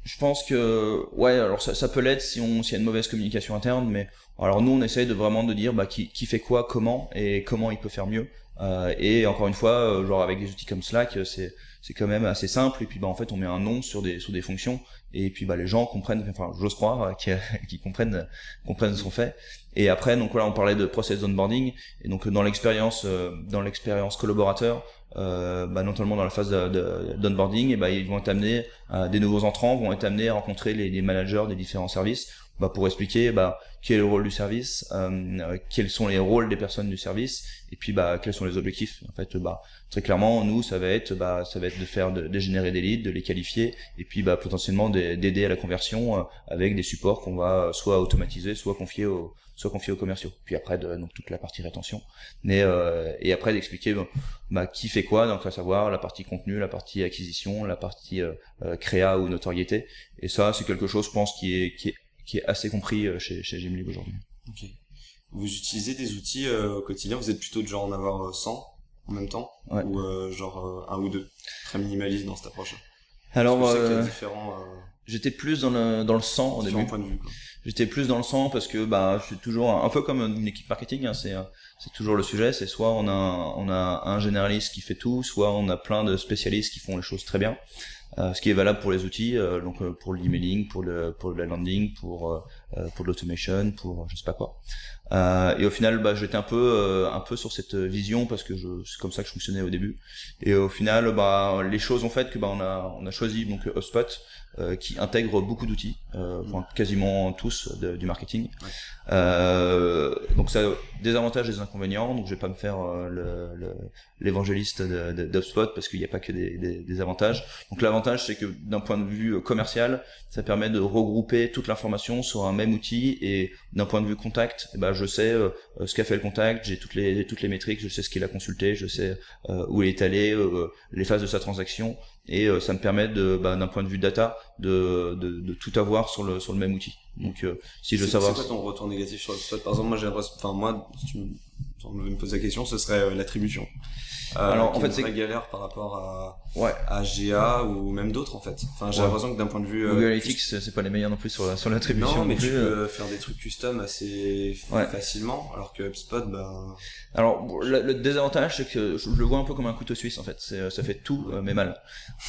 je pense que ouais alors ça, ça peut l'être si on s'il y a une mauvaise communication interne mais alors nous on essaye de vraiment de dire bah qui, qui fait quoi comment et comment il peut faire mieux. Euh, et encore une fois euh, genre avec des outils comme Slack c'est c'est quand même assez simple. Et puis bah en fait on met un nom sur des sur des fonctions et puis bah les gens comprennent enfin j'ose croire euh, qui qui comprennent comprennent ce qu'on fait. Et après donc voilà on parlait de process onboarding et donc dans l'expérience euh, dans l'expérience collaborateur euh, bah, notamment dans la phase d'onboarding, et bah, ils vont être amenés, euh, des nouveaux entrants vont être amenés à rencontrer les managers des différents services bah, pour expliquer bah, quel est le rôle du service, euh, quels sont les rôles des personnes du service, et puis bah, quels sont les objectifs. En fait, bah, très clairement, nous, ça va être, bah, ça va être de faire, de, de générer des leads, de les qualifier, et puis bah, potentiellement d'aider à la conversion euh, avec des supports qu'on va soit automatiser, soit confier aux, soit confiés aux commerciaux. Puis après, de, donc toute la partie rétention. Mais euh, et après d'expliquer bah, qui fait quoi, donc à savoir la partie contenu, la partie acquisition, la partie euh, euh créa ou notoriété. Et ça, c'est quelque chose, je pense, qui est qui est qui est assez compris euh, chez chez Gymlib aujourd'hui. Ok. Vous utilisez des outils euh, au quotidien. Vous êtes plutôt de genre en avoir 100 en même temps ouais. ou genre un ou deux, très minimaliste dans cette approche. Alors, euh, j'étais plus dans le dans le 100 au début. J'étais plus dans le sang parce que bah je suis toujours un, peu comme une équipe marketing hein, c'est c'est toujours le sujet c'est soit on a un, on a un généraliste qui fait tout soit on a plein de spécialistes qui font les choses très bien euh, ce qui est valable pour les outils euh, donc euh, pour l'emailing pour le pour le landing pour euh, pour l'automation pour je sais pas quoi. Et au final bah j'étais un peu un peu sur cette vision parce que c'est comme ça que je fonctionnais au début. Et au final bah les choses ont fait que bah on a on a choisi donc HubSpot euh, qui intègre beaucoup d'outils, euh, enfin, quasiment tous de, du marketing. Ouais. Euh, donc ça des avantages et des inconvénients. Donc je vais pas me faire euh, l'évangéliste le, d'HubSpot parce qu'il n'y a pas que des, des, des avantages. Donc l'avantage c'est que d'un point de vue commercial, ça permet de regrouper toute l'information sur un même outil et d'un point de vue contact, eh ben je sais euh, ce qu'a fait le contact, j'ai toutes les toutes les métriques, je sais ce qu'il a consulté, je sais où il est allé, les phases de sa transaction et euh, ça me permet de bah, d'un point de vue data de, de, de, tout avoir sur le sur le même outil. Donc euh, si je veux savoir c'est quoi ton retour négatif sur le par exemple moi j'ai enfin moi si tu me poses la question ce serait euh, l'attribution euh, Alors en fait c'est galère par rapport à ouais. à GA ou même d'autres en fait. Enfin j'ai l'impression que d'un point de vue Google Analytics c'est pas les meilleurs non plus sur sur l'attribution. Non mais tu peux faire des trucs custom assez ouais. facilement alors que HubSpot bah alors le, le désavantage c'est que je, le vois un peu comme un couteau suisse en fait. Ça fait tout mais mal.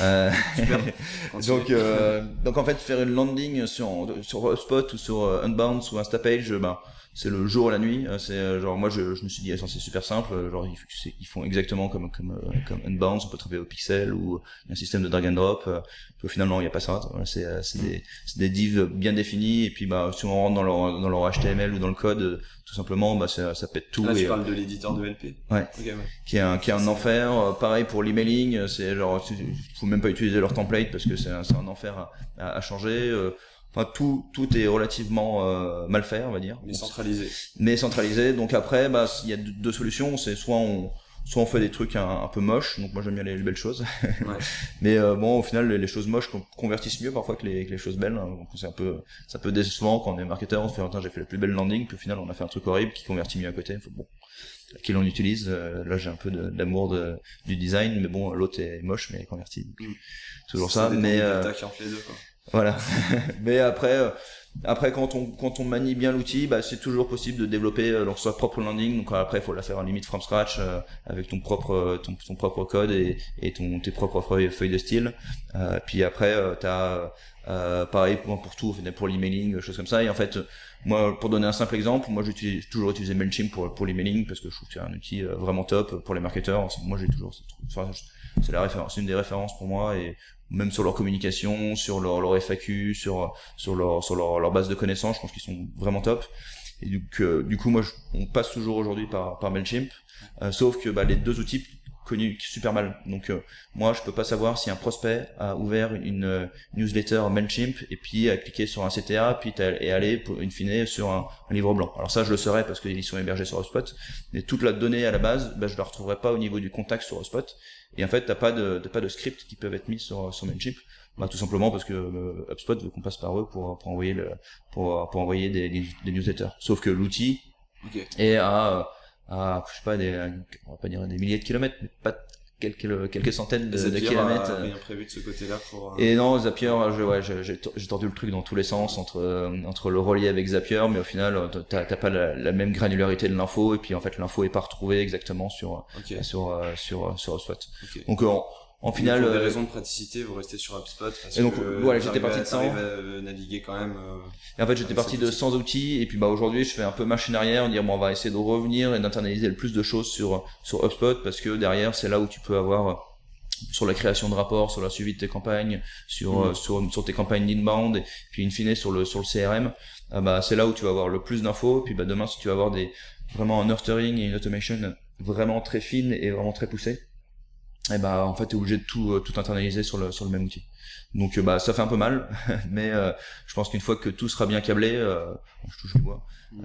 Euh... donc euh, donc en fait faire une landing sur sur HubSpot ou sur Unbound ou Instapage ben c'est le jour et la nuit. Euh, c'est euh, genre moi je, je me suis dit c'est super simple. Euh, genre ils, ils, font exactement comme comme comme Unbound, on peut travailler au pixel ou un système de drag and drop. Puis finalement il y a pas ça. C'est c'est des c'est des divs bien définis et puis bah si on rentre dans leur dans leur HTML ou dans le code tout simplement bah ça, ça pète tout. Là, tu parles de l'éditeur de NP. Ouais. Okay, ouais. Qui est un qui est un enfer. Pareil pour l'emailing, c'est genre faut même pas utiliser leur template parce que c'est un, un enfer à, à changer. Enfin, tout, tout est relativement euh, mal fait, on va dire. Mais centralisé. Mais centralisé. Donc après, bah, il y a deux solutions. C'est soit on, soit on fait des trucs un, un peu moches. Donc moi j'aime bien les, belles choses. Ouais. Mais euh, bon, au final, les, les, choses moches convertissent mieux parfois que les, que les choses belles. Hein. Donc c'est un peu, ça peut décevant quand on est marketeur. On se fait, j'ai fait la plus belle landing, puis au final on a fait un truc horrible qui convertit mieux à côté. Faut, bon, qui l'on utilise. Euh, là j'ai un peu d'amour de, du design, mais bon, l'autre est moche mais converti. Mm. Toujours ça. Mais euh, qui les deux, quoi. Voilà. mais après, euh, après, quand on, quand on manie bien l'outil, bah, c'est toujours possible de développer euh, sa propre landing. Donc après, il faut la faire en limite from scratch euh, avec ton propre, ton, ton, propre code et, et ton, tes propres feuilles, feuilles de style. Euh, puis après, euh, tu as euh, pareil pour, pour tout, pour l'emailing, choses comme ça. Et en fait, moi, pour donner un simple exemple, moi j'ai toujours utilisé Mailchimp pour, pour l'emailing parce que je trouve que c'est un outil vraiment top pour les marketeurs. Moi, j'ai toujours, c'est la référence, une des références pour moi et même sur leur communication, sur leur, leur FAQ, sur sur leur sur leur, leur base de connaissances, je pense qu'ils sont vraiment top. Et donc euh, du coup moi je, on passe toujours aujourd'hui par par Mailchimp, euh, sauf que bah, les deux outils connus super mal. Donc euh, moi je peux pas savoir si un prospect a ouvert une, newsletter Mailchimp et puis a cliqué sur un CTA puis est allé pour in fine sur un, livre blanc. Alors ça je le saurais parce qu'ils sont hébergés sur HubSpot, mais toute la donnée à la base, bah, je la retrouverai pas au niveau du contact sur HubSpot et en fait, t'as pas de, pas de script qui peuvent être mis sur, sur Mailchimp. Bah, tout simplement parce que euh, HubSpot veut qu'on passe par eux pour, pour envoyer le, pour, pour envoyer des, des, newsletters. Sauf que l'outil est à, à, je sais pas, des, on va pas dire des milliers de kilomètres, mais pas quelques, quelques centaines de, de kilomètres. Rien prévu de ce côté-là pour. Euh, Et non, Zapier, je, ouais, j'ai tordu le truc dans tous les sens entre euh, entre le relier avec Zapier, mais au final, t'as pas la, la, même granularité de l'info, et puis en fait, l'info est pas retrouvée exactement sur sur euh, sur sur HubSpot. Donc en final, pour des euh, raisons de praticité, vous restez sur HubSpot parce et donc, voilà, j'étais parti de 100. À naviguer quand même. Euh, et en fait, j'étais parti de 100 outils et puis bah aujourd'hui, je fais un peu machine arrière, dire bon, on va essayer de revenir et d'internaliser le plus de choses sur sur HubSpot parce que derrière, c'est là où tu peux avoir euh, sur la création de rapports, sur la suivi de tes campagnes, sur mm. sur, sur tes campagnes d'inbound et puis in fine sur le sur le CRM, bah c'est là où tu vas avoir le plus d'infos. Puis bah demain, si tu vas avoir des vraiment un nurturing et une automation vraiment très fine et vraiment très poussée et bah en fait t'es obligé de tout euh, tout internaliser sur le sur le même outil. Donc euh, bah ça fait un peu mal mais euh, je pense qu'une fois que tout sera bien câblé je touche le bois mm.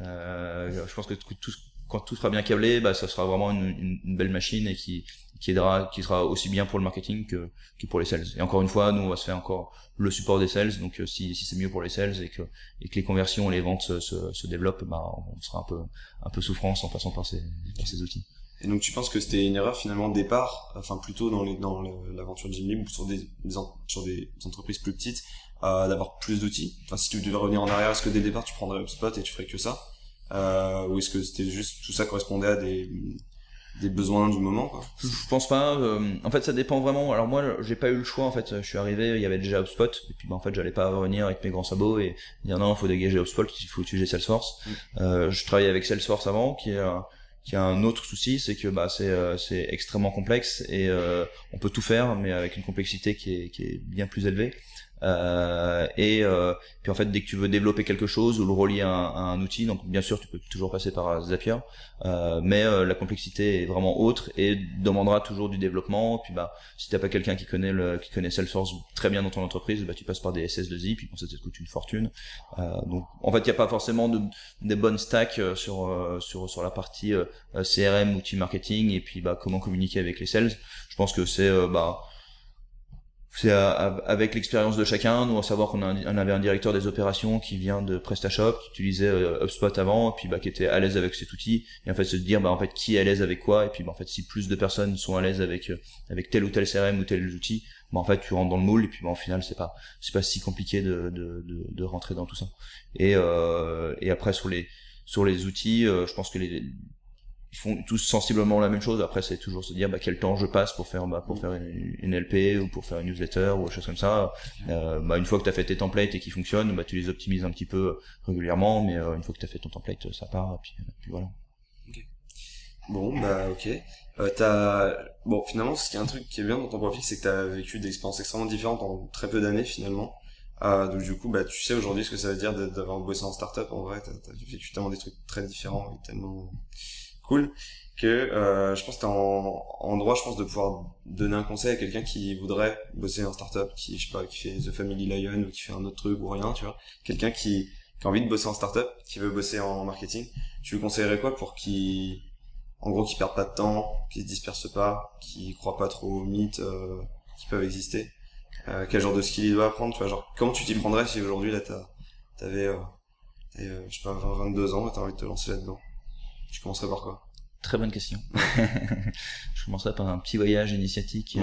je pense que tout, quand tout sera bien câblé bah ça sera vraiment une, une, belle machine et qui qui aidera qui sera aussi bien pour le marketing que, que pour les sales. Et encore une fois nous on va se faire encore le support des sales. Donc si, si c'est mieux pour les sales et que et que les conversions et les ventes se, se, se développent bah on sera un peu un peu souffrance en passant par ces par ces outils et donc tu penses que c'était une erreur finalement de départ, enfin plutôt dans les, dans l'aventure de Jimmy ou sur des, sur des entreprises plus petites, euh, d'avoir plus d'outils? Enfin si tu devais revenir en arrière, est-ce que dès le départ tu prendrais HubSpot et tu ferais que ça, euh, ou est-ce que c'était juste tout ça correspondait à des des besoins du moment quoi? Je, pense pas. Euh, en fait, ça dépend vraiment. Alors moi, j'ai pas eu le choix. En fait, je suis arrivé, il y avait déjà HubSpot, et puis bah, en fait, j'allais pas revenir avec mes grands sabots et dire non, il faut dégager HubSpot, il faut utiliser Salesforce. Mm. Euh, je travaillais avec Salesforce avant, qui est qui a un autre souci, c'est que bah, c'est euh, extrêmement complexe et euh, on peut tout faire, mais avec une complexité qui est, qui est bien plus élevée. Euh, et euh, puis en fait, dès que tu veux développer quelque chose ou le relier à un, outil, donc bien sûr, tu peux toujours passer par Zapier, euh, mais euh, la complexité est vraiment autre et demandera toujours du développement. Puis bah, si t'as pas quelqu'un qui connaît le, qui connaît Salesforce très bien dans ton entreprise, bah tu passes par des SS2I, puis bon, ça te coûte une fortune. donc en fait, il n'y a pas forcément de, des bonnes stacks sur sur sur la partie CRM, outil marketing et puis bah comment communiquer avec les sales. Je pense que c'est bah c'est avec l'expérience de chacun. Nous, à savoir qu'on avait un directeur des opérations qui vient de PrestaShop, qui utilisait euh, HubSpot avant, et puis bah, qui était à l'aise avec cet outil. Et en fait, se dire, bah en fait, qui est à l'aise avec quoi, et puis bah, en fait, si plus de personnes sont à l'aise avec euh, avec tel ou tel CRM ou tel outil, bah en fait, tu rentres dans le moule, et puis bah, au final, c'est pas c'est pas si compliqué de, de, de, de rentrer dans tout ça. Et euh, et après sur les sur les outils, euh, je pense que les ils font tous sensiblement la même chose. Après, c'est toujours se dire bah, quel temps je passe pour faire bah, pour mm. faire une, LP ou pour faire une newsletter ou autre chose comme ça. Euh, bah, une fois que tu as fait tes templates et qui fonctionnent, bah, tu les optimises un petit peu régulièrement, mais euh, une fois que tu as fait ton template, ça part et puis, euh, puis voilà. Bon, bah ok. Euh, t'as... Bon, finalement, ce qui est un truc qui est bien dans ton profil, c'est que tu as vécu des expériences extrêmement différentes en très peu d'années finalement. Euh, donc du coup, bah, tu sais aujourd'hui ce que ça veut dire d'avoir bossé en startup. En vrai, t'as, as vécu tellement des trucs très différents et tellement cool que euh, je pense que t'es en, en droit je pense de pouvoir donner un conseil à quelqu'un qui voudrait bosser en startup qui je sais pas qui fait The Family Lion ou qui fait un autre truc ou rien tu vois. Quelqu'un qui, qui a envie de bosser en startup qui veut bosser en marketing tu lui conseillerais quoi pour qu'il en gros qu'il perde pas de temps qu'il se disperse pas qu'il croit pas trop aux mythes euh, qui peuvent exister? Euh, quel genre de skill il doit apprendre tu vois? Genre comment tu t'y prendrais si aujourd'hui là t'as t'avais euh, euh, je sais pas 20 22 ans et t'as envie de te lancer là dedans tu commencerais par quoi Très bonne question. je commencerai par un petit voyage initiatique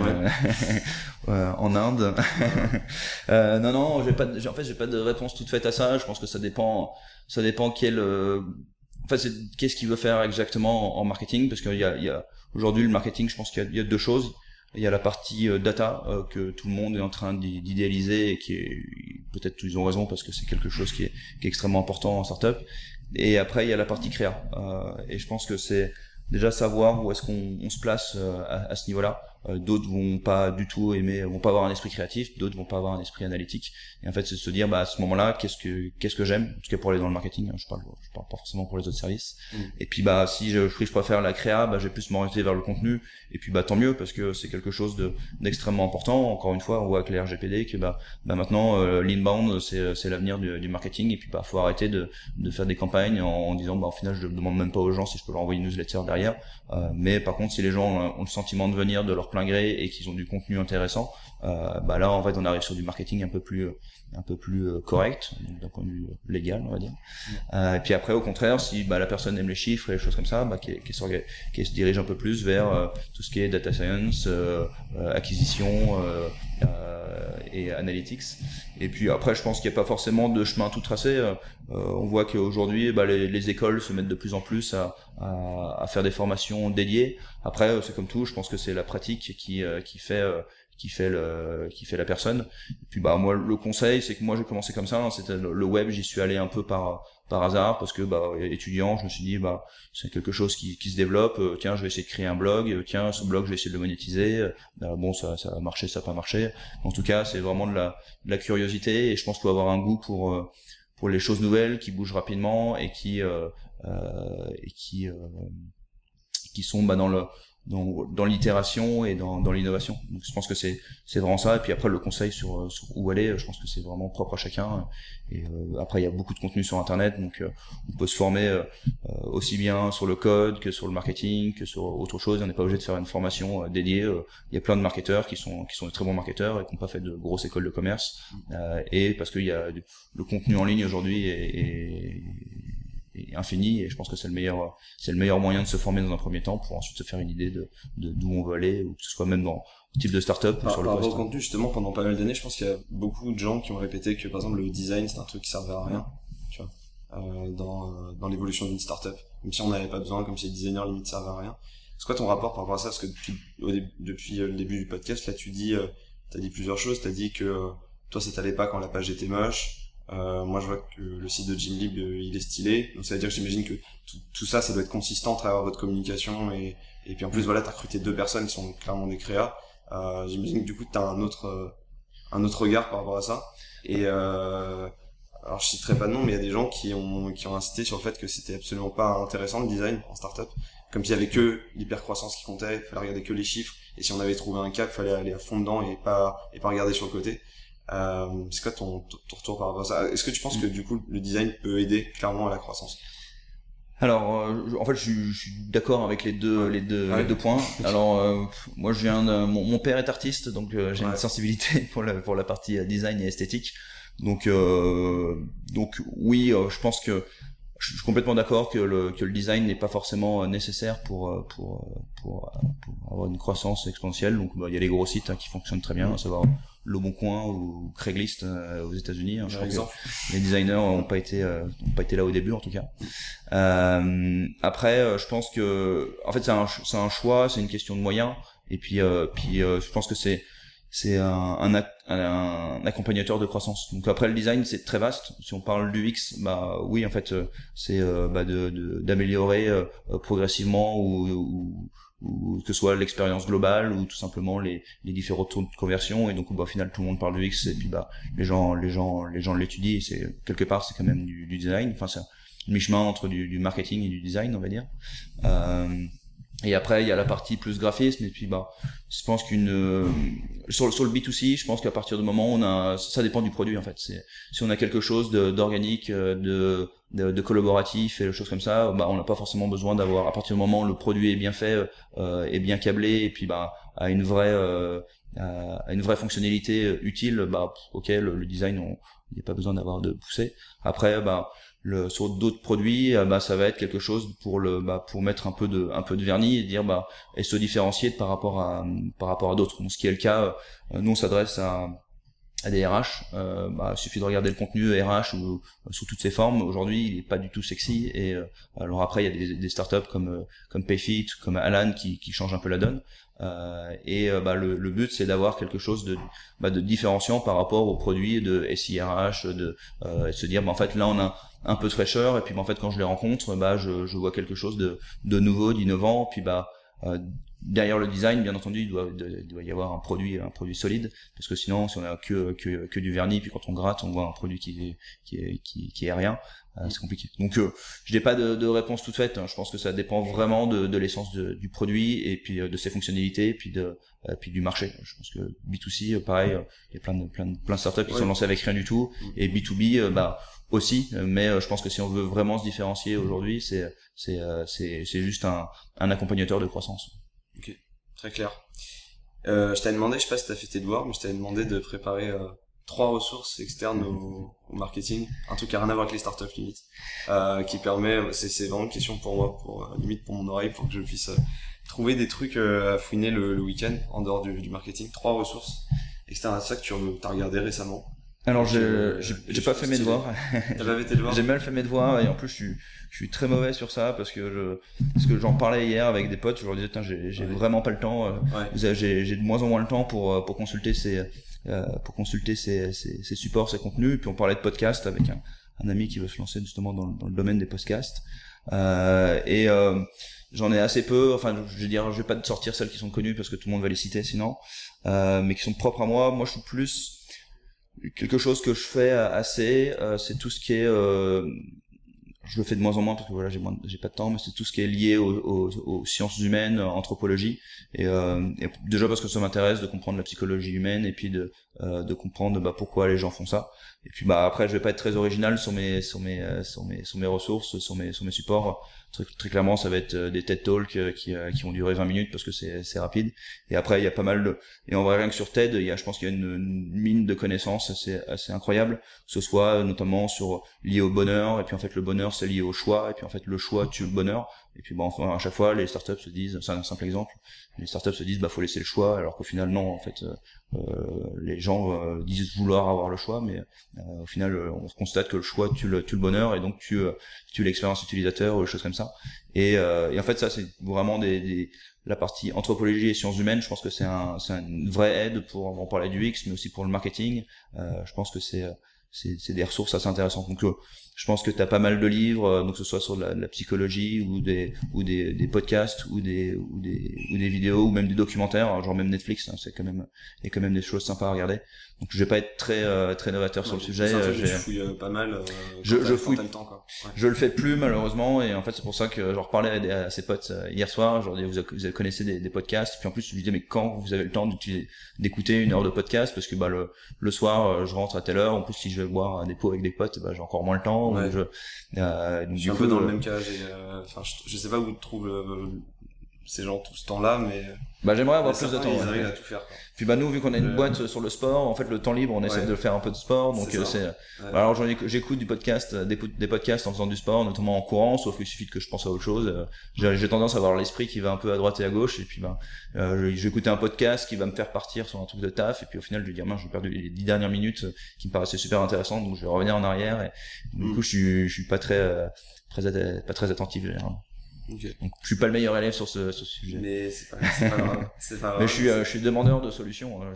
euh, en Inde. euh, non, non, j'ai pas. en fait, j'ai pas de réponse toute faite à ça. Je pense que ça dépend. Ça dépend quel. Euh, enfin, c'est qu'est-ce qu'il veut faire exactement en, marketing, parce qu'il y a, il y a aujourd'hui le marketing. Je pense qu'il y, y, a deux choses. Il y a la partie euh, data euh, que tout le monde est en train d'idéaliser et qui est peut-être ils ont raison parce que c'est quelque chose qui est, qui est extrêmement important en startup. Et après, il y a la partie créa. Euh, et je pense que c'est déjà savoir où est-ce qu'on se place euh, à, à, ce niveau-là. Euh, d'autres vont pas du tout aimer, vont pas avoir un esprit créatif, d'autres vont pas avoir un esprit analytique. Et en fait, c'est de se dire, bah, à ce moment-là, qu'est-ce que qu'est-ce que j'aime, en tout cas pour aller dans le marketing. Hein, je parle, je parle pas forcément pour les autres services. Mm. Et puis, bah, si je, je préfère la créa, bah, j'ai plus m'orienter vers le contenu. Et puis, bah, tant mieux parce que c'est quelque chose de d'extrêmement important. Encore une fois, on voit avec les RGPD que bah, bah maintenant, euh, l'inbound, c'est c'est l'avenir du, du, marketing. Et puis, bah, faut arrêter de de faire des campagnes en, disant, bah, au final, je demande même pas aux gens si je peux leur envoyer une newsletter derrière. Euh, mais par contre, si les gens ont le sentiment de venir de leur plein et qu'ils ont du contenu intéressant, euh, bah là en fait on arrive sur du marketing un peu plus un peu plus euh, correct d'un point de vue euh, légal on va dire. et puis après au contraire si bah, la personne aime les chiffres et les choses comme ça, bah, qui, se dirige un peu plus vers tout ce qui est data science, acquisition et analytics. Et puis après je pense qu'il n'y a pas forcément de chemin tout tracé. on voit qu'aujourd'hui bah, les, écoles se mettent de plus en plus à, à, à faire des formations dédiées. Après c'est comme tout, je pense que c'est la pratique qui, qui fait qui fait le qui fait la personne. Et puis bah moi le conseil c'est que moi j'ai commencé comme ça hein, c'était le web j'y suis allé un peu par par hasard parce que bah étudiant je me suis dit bah c'est quelque chose qui, qui se développe. Euh, tiens je vais essayer de créer un blog. Euh, tiens ce blog je vais essayer de le monétiser. Euh, bah, bon ça ça a marché ça a pas marché. En tout cas c'est vraiment de la de la curiosité et je pense qu'il faut avoir un goût pour pour les choses nouvelles qui bougent rapidement et qui et qui qui sont bah, dans le dans, dans l'itération et dans, dans l'innovation. Donc je pense que c'est c'est vraiment ça. Et puis après le conseil sur, sur où aller, je pense que c'est vraiment propre à chacun. Et euh, après il y a beaucoup de contenu sur internet, donc euh, on peut se former euh, aussi bien sur le code que sur le marketing, que sur autre chose. On n'est pas obligé de faire une formation dédiée. Il y a plein de marketeurs qui sont qui sont de très bons marketeurs et qui n'ont pas fait de grosses écoles de commerce. et parce qu'il y a le contenu en ligne aujourd'hui et infini et je pense que c'est le meilleur c'est le meilleur moyen de se former dans un premier temps pour ensuite se faire une idée de d'où on veut aller ou que ce soit même dans le type de startup par, sur le par contenu justement pendant pas mal d'années je pense qu'il y a beaucoup de gens qui ont répété que par exemple le design c'est un truc qui servait à rien tu vois euh, dans euh, dans l'évolution d'une startup. Même si on n'avait pas besoin comme si le designer limite servait à rien. C'est quoi ton rapport par rapport à ça? Parce que depuis depuis euh, le début du podcast là tu dis euh, t'as dit plusieurs choses. T'as dit que toi ça t'allait pas quand la page était moche euh, moi, je vois que le site de Gymlib, euh, il est stylé. Donc, ça veut dire que j'imagine que tout, ça, ça doit être consistant à travers votre communication. Et, et puis, en plus, voilà, t'as recruté deux personnes qui sont clairement des créas. Euh, j'imagine que du coup, t'as un autre, euh, un autre regard par rapport à ça. Et euh, alors, je citerai pas de nom, mais il y a des gens qui ont, qui ont insisté sur le fait que c'était absolument pas intéressant le design en startup. Comme s'il y avait que l'hypercroissance qui comptait, il fallait regarder que les chiffres. Et si on avait trouvé un cap, il fallait aller à fond dedans et pas, et pas regarder sur le côté. Euh, c'est quoi ton, ton, retour par rapport à ça? Est-ce que tu penses que du coup le design peut aider clairement à la croissance? Alors, euh, en fait, je, je suis d'accord avec les deux, les deux, les deux points. Alors, euh, moi, je viens de, mon, mon, père est artiste, donc euh, j'ai une sensibilité pour la, pour la partie design et esthétique. Donc, donc oui, je pense que je suis complètement d'accord que le, que le design n'est pas forcément nécessaire pour, pour, pour, pour avoir une croissance exponentielle. Donc, bah, il y a les gros sites hein, qui fonctionnent très bien, à savoir le Bon Coin ou Craigslist euh, aux États-Unis. Hein, je crois que les designers n'ont pas été euh, ont pas été là au début en tout cas. Euh, après, euh, je pense que en fait c'est un c'est un choix, c'est une question de moyens. Et puis puis je pense que c'est c'est un, un, un, accompagnateur de croissance. Donc après le design c'est très vaste. Si on parle du X, bah oui en fait c'est bah, de d'améliorer progressivement ou, ou ou que ce soit l'expérience globale ou tout simplement les, les différents taux de conversion. Et donc bah, au final tout le monde parle de X et puis bah les gens les gens les gens l'étudient. C'est quelque part c'est quand même du, design. Enfin c'est un mi-chemin entre du, du, marketing et du design on va dire. Euh, et après, il y a la partie plus graphisme. Et puis, bah, je pense qu'une euh, sur, sur le B2C, je pense qu'à partir du moment où on a, ça dépend du produit en fait. Si on a quelque chose d'organique, euh, de, de, de, collaboratif et des choses comme ça, bah, on n'a pas forcément besoin d'avoir. À partir du moment où le produit est bien fait, euh, est bien câblé, et puis bah, à une vraie euh, une vraie fonctionnalité utile, bah, ok, le, design, il n'y a pas besoin d'avoir de pousser. Après, bah le, sur d'autres produits, bah ça va être quelque chose pour le bah, pour mettre un peu de un peu de vernis et dire bah et se différencier par rapport à par rapport à d'autres. ce qui est le cas, nous on s'adresse à à des RH, euh, bah, il suffit de regarder le contenu RH ou sous toutes ses formes. Aujourd'hui, il est pas du tout sexy. Et euh, alors après, il y a des, startups comme euh, comme Payfit, comme Alan qui, qui changent un peu la donne. Euh, et euh, bah, le, le, but, c'est d'avoir quelque chose de, bah, de différenciant par rapport aux produits de SIRH, de et se dire, bah, en fait, là, on a un peu de fraîcheur. Et puis, bah, en fait, quand je les rencontre, bah, je, je vois quelque chose de, de nouveau, d'innovant. Puis, bah derrière le design, bien entendu, il doit, il doit y avoir un produit, un produit solide, parce que sinon, si on a que, que, que du vernis, puis quand on gratte, on voit un produit qui est, qui est, qui, qui est rien, euh, c'est compliqué. Donc, euh, je n'ai pas de, de, réponse toute faite. Hein. Je pense que ça dépend vraiment de, de l'essence du produit et puis euh, de ses fonctionnalités, et puis de, puis du marché. Je pense que B2C, pareil, il y a plein de, plein de, plein de startups qui sont lancées avec rien du tout, mm. et B2B, bah aussi, mais je pense que si on veut vraiment se différencier aujourd'hui, c'est c'est c'est c'est juste un, un accompagnateur de croissance. Ok, très clair. Euh, je t'avais demandé, je sais pas si t'as fait tes devoirs, mais je t'avais demandé de préparer euh, trois ressources externes au, au, marketing, un truc qui a rien à voir avec les startups limite, euh, qui permet, c'est, vraiment une question pour moi, pour euh, limite pour mon oreille, pour que je puisse euh, trouver des trucs à fouiner le, le week-end en dehors du, du, marketing. Trois ressources externes à ça que tu as regardé récemment. Alors j'ai j'ai pas fait mes devoirs. J'ai mal fait mes devoirs et en plus je suis je suis très mauvais sur ça parce que je parce que j'en parlais hier avec des potes. Je leur disais j'ai j'ai vraiment pas le temps. Euh, j'ai j'ai de moins en moins le temps pour euh, pour consulter ces euh, pour consulter ces, ces, ces supports, ces contenus. Et puis on parlait de podcast avec un, un ami qui veut se lancer justement dans, dans le domaine des podcasts. Euh, et euh, j'en ai assez peu. Enfin, je veux dire, je vais pas te sortir celles qui sont connues parce que tout le monde va les citer sinon, euh, mais qui sont propres à moi. Moi, je suis plus quelque chose que je fais assez, euh, c'est tout ce qui est euh, je le fais de moins en moins parce que voilà j'ai j'ai pas de temps mais c'est tout ce qui est lié aux, sciences humaines anthropologie. Et, euh, et, déjà parce que ça m'intéresse de comprendre la psychologie humaine et puis de euh, de comprendre bah, pourquoi les gens font ça et puis bah après je vais pas être très original sur mes sur mes euh, sur mes sur mes ressources sur mes sur mes supports. Très, très clairement ça va être euh, des TED Talks euh, qui qui vont durer 20 minutes parce que c'est c'est rapide. Et après il y a pas mal de et en vrai rien que sur TED il y a je pense qu'il y a une, mine de connaissances assez assez incroyable. Que ce soit notamment sur lié au bonheur et puis en fait le bonheur c'est lié au choix et puis en fait le choix tue le bonheur et puis bon à chaque fois les startups se disent c'est un simple exemple les startups se disent bah faut laisser le choix alors qu'au final non en fait euh, les gens euh, disent vouloir avoir le choix mais euh, au final on constate que le choix tue le, tue le bonheur et donc tu tu l'expérience utilisateur ou des choses comme ça. Et, et en fait ça c'est vraiment des, des, la partie anthropologie et sciences humaines. Je pense que c'est un c'est une vraie aide pour en parler du X mais aussi pour le marketing. Je pense que c'est des ressources assez intéressantes je pense que tu as pas mal de livres, euh, donc que ce soit sur la, la, psychologie ou des ou des, des podcasts ou des ou des ou des vidéos ou même des documentaires, genre même Netflix, hein, c'est quand même il y a quand même des choses sympas à regarder. Donc je vais pas être très euh, très novateur sur le sujet. Euh, je fouille pas mal. je je fouille. Le temps, quoi. Ouais. Je le fais plus malheureusement et en fait c'est pour ça que j'en reparlais à, à ses potes hier soir. Genre vous, vous connaissez des, des podcasts puis en plus je lui disais mais quand vous avez le temps d'écouter une heure de podcast parce que bah le le soir je rentre à telle heure. En plus si je vais boire des pots avec des potes, bah j'ai encore moins le temps Ouais. Je, euh, donc, je suis un peu dans le euh, même cas. Euh, enfin, je, je, sais pas où trouve euh, ces gens tout ce temps-là, mais bah j'aimerais avoir plus de temps. Ils arrivent à tout faire. Quoi. Puis bah nous vu qu'on a une boîte sur le sport, en fait le temps libre on essaie de faire un peu de sport, donc c'est. Euh, bah, alors j'écoute du podcast, des, des, podcasts en faisant du sport, notamment en courant, sauf qu'il suffit que je pense à autre chose. J'ai tendance à avoir l'esprit qui va un peu à droite et à gauche, et puis bah euh, écouter un podcast qui va me faire partir sur un truc de taf, et puis au final je dire mince j'ai perdu les dix dernières minutes qui me paraissaient super intéressantes, donc je vais revenir en arrière, et du mm. coup je suis je suis pas très très pas très attentif généralement. Okay. Donc, je suis pas le meilleur élève sur ce, ce sujet. Mais c'est pas, pas, grave. pas grave. Mais je suis, euh, je suis demandeur de solutions. Hein.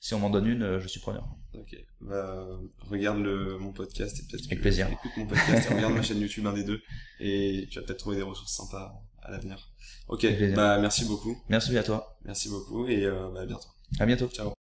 si on m'en donne une, euh, je suis preneur. Ok. Bah, regarde le, mon podcast et peut-être. Avec plaisir. Écoute mon podcast et regarde ma chaîne YouTube, un des deux. Et tu vas peut-être trouver des ressources sympas à l'avenir. Ok. Bah, merci beaucoup. Merci à toi. Merci beaucoup et euh, bah, à bientôt. À bientôt. Ciao.